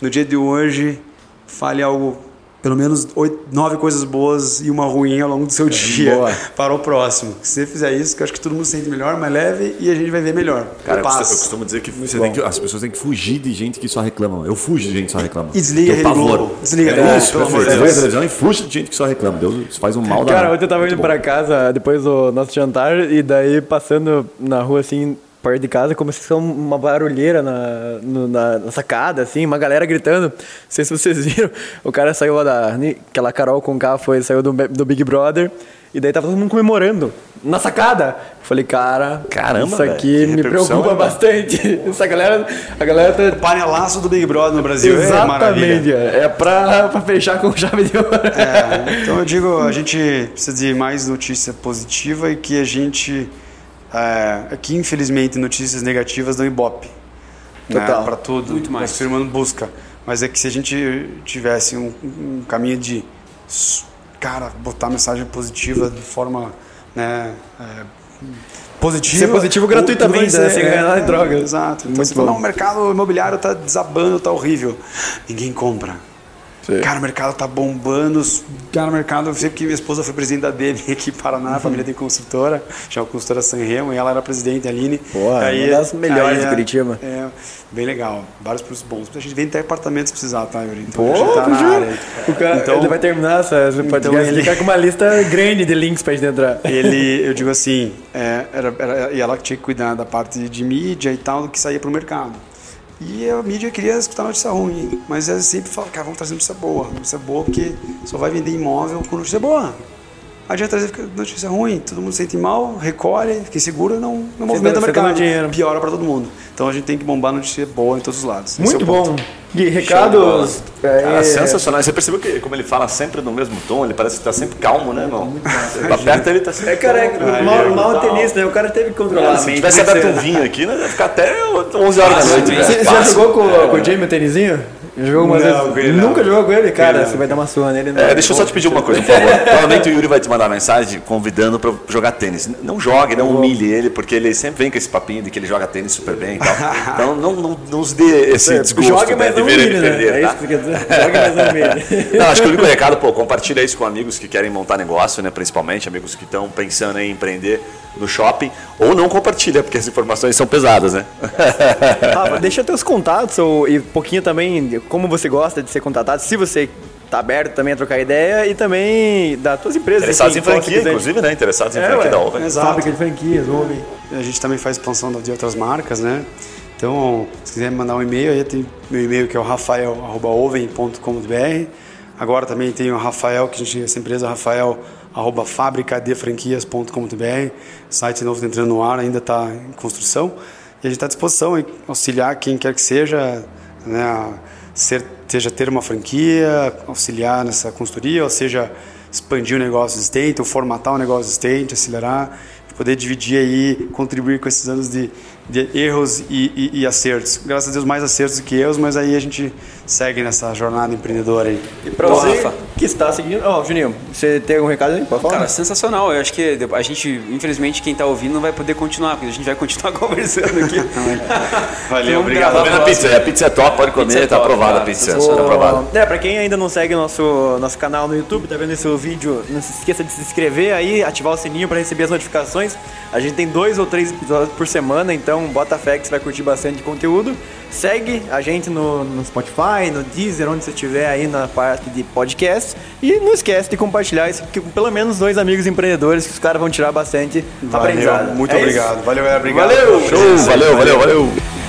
No dia de hoje, fale algo, pelo menos oito, nove coisas boas e uma ruim ao longo do seu dia boa. para o próximo. Se você fizer isso, que eu acho que todo mundo se sente melhor, mais leve e a gente vai ver melhor. Cara, eu eu costumo dizer que, você tem que as pessoas têm que fugir de gente que só reclama. Eu fujo de gente que só reclama. E desliga Rede pavor. Globo. Desliga, é, é, isso, pelo amor de perfeito. Deus. Desliga a televisão e fuja de gente que só reclama. Deus faz um mal da Cara, ontem eu tava indo pra casa depois do nosso jantar e daí passando na rua assim, perto de casa, começou uma barulheira na, no- na, na sacada, assim, uma galera gritando. Não sei se vocês viram. O cara saiu lá da. Aquela Carol com K foi, saiu do, do Big Brother. E daí tava todo mundo comemorando. Na sacada. Falei, cara, Caramba, isso aqui me preocupa né, cara? bastante. Essa galera. A galera tá. Panelaço do Big Brother no Brasil é Exatamente, maravilha. é pra, pra fechar com chave de ouro. É, então eu digo, a gente precisa de mais notícia positiva e que a gente é, aqui infelizmente notícias negativas dão ibope né, Total. para tudo. Muito mais. O ser humano busca, mas é que se a gente tivesse um, um caminho de cara botar mensagem positiva de forma né, é, positiva, Ser positivo gratuitamente, né, sem ganhar nada em troca. Exato. Então Muito você fala, não, o mercado imobiliário está desabando, está horrível. Ninguém compra. Cara, o mercado tá bombando. Cara, o mercado. Eu sei que minha esposa foi presidente da DM aqui em Paraná, a família tem consultora, chama consultora Sanremo, e ela era presidente, a Aline. Pô, uma das melhores de é- Curitiba. É, bem legal. Vários produtos bons. A gente vende até apartamentos se precisar, tá, Yuri? Então, Pô, a gente tá na juro. área. O cara, Então- ele vai terminar essa, podcast, ele- ele tá com uma lista grande de links pra gente entrar. Ele, eu digo assim, é, era, era- e ela que tinha que cuidar da parte de mídia e tal, do que saía pro mercado. E a mídia queria escutar notícia ruim, mas ela sempre fala, cara, vamos trazer notícia boa. Notícia boa porque só vai vender imóvel com notícia boa. Aí já trazer notícia ruim, todo mundo se sente mal, recolhe, quem segura não, não movimenta o mercado. dinheiro. Piora para todo mundo. Então a gente tem que bombar notícia boa em todos os lados. É Muito o ponto. bom. Gui, recados. Cara, é, sensacional. Você percebeu que, como ele fala sempre no mesmo tom, ele parece que tá sempre calmo, né, irmão? Aperta ele tá sempre É, cara, é, mal, né? mal Tal. tenista, né? O cara teve que controlar a Se tivesse aberto um vinho aqui, né, ia ficar até 11 horas da noite. Você- Você já jogou com, com o Jamie o tênisinho? Jogou Não, vezes? não. Nunca jogou com ele? Cara, ele você não. vai dar uma surra nele. É, deixa eu só te pedir uma coisa, por favor. Provavelmente o Yuri vai te mandar mensagem convidando pra jogar tênis. Não jogue, não humilhe ele, porque ele sempre vem com esse papinho de que ele joga tênis super bem e tal. Então não, não, não nos dê esse desgosto Jogue, né, de não ver ele humilhe, né? perder. É tá? isso que quer dizer? Jogue, mas não humilhe. Não, acho que o único recado, pô, compartilha isso com amigos que querem montar negócio, né? Principalmente, amigos que estão pensando em empreender no shopping. Ou não compartilha, porque as informações são pesadas, né? Rafa, deixa teus contatos ou, e um pouquinho também como você gosta de ser contatado, se você tá aberto também a trocar ideia e também das tuas empresas. Interessados assim, em franquia, inclusive, né? Interessados em É, franquia ué. da Oven. Exato. Fábrica de franquias, ouve. A gente também faz expansão de outras marcas, né? Então, se quiser me mandar um e-mail, aí tem meu e-mail que é o rafael.oven.com.br. Agora também tem o Rafael, que a gente, essa empresa Rafael, arroba fabricadefranquias.com.br. Site novo tá entrando no ar, ainda está em construção. E a gente está à disposição em auxiliar quem quer que seja, né, a ser, seja ter uma franquia, auxiliar nessa consultoria, ou seja, expandir o negócio existente, ou formatar o negócio existente, acelerar, poder dividir aí, contribuir com esses anos de, de erros e, e- e acertos. Graças a Deus, mais acertos do que erros, mas aí a gente segue nessa jornada empreendedora aí. E pra você Rafa. que está seguindo. Ó, Juninho, você tem algum recado aí? Pode falar? Cara, sensacional. Eu acho que a gente, infelizmente, quem tá ouvindo não vai poder continuar, porque a gente vai continuar conversando aqui. Valeu, obrigado. Tá vendo a pizza? A pizza é top, pode comer, Pizza é tá top, aprovada a pizza. Tá aprovada. É, pra quem ainda não segue nosso, nosso canal no YouTube, tá vendo esse vídeo, não se esqueça de se inscrever aí, ativar o sininho pra receber as notificações. A gente tem dois ou três episódios por semana, então bota fé que você vai curtir bastante conteúdo. Segue a gente no, no Spotify, no Deezer, onde você estiver aí na parte de podcast. E não esquece de compartilhar isso com pelo menos dois amigos empreendedores que os caras vão tirar bastante Valeu, aprendizado. muito É isso? obrigado. Valeu, galera. Obrigado. Valeu! Show, valeu, valeu, valeu.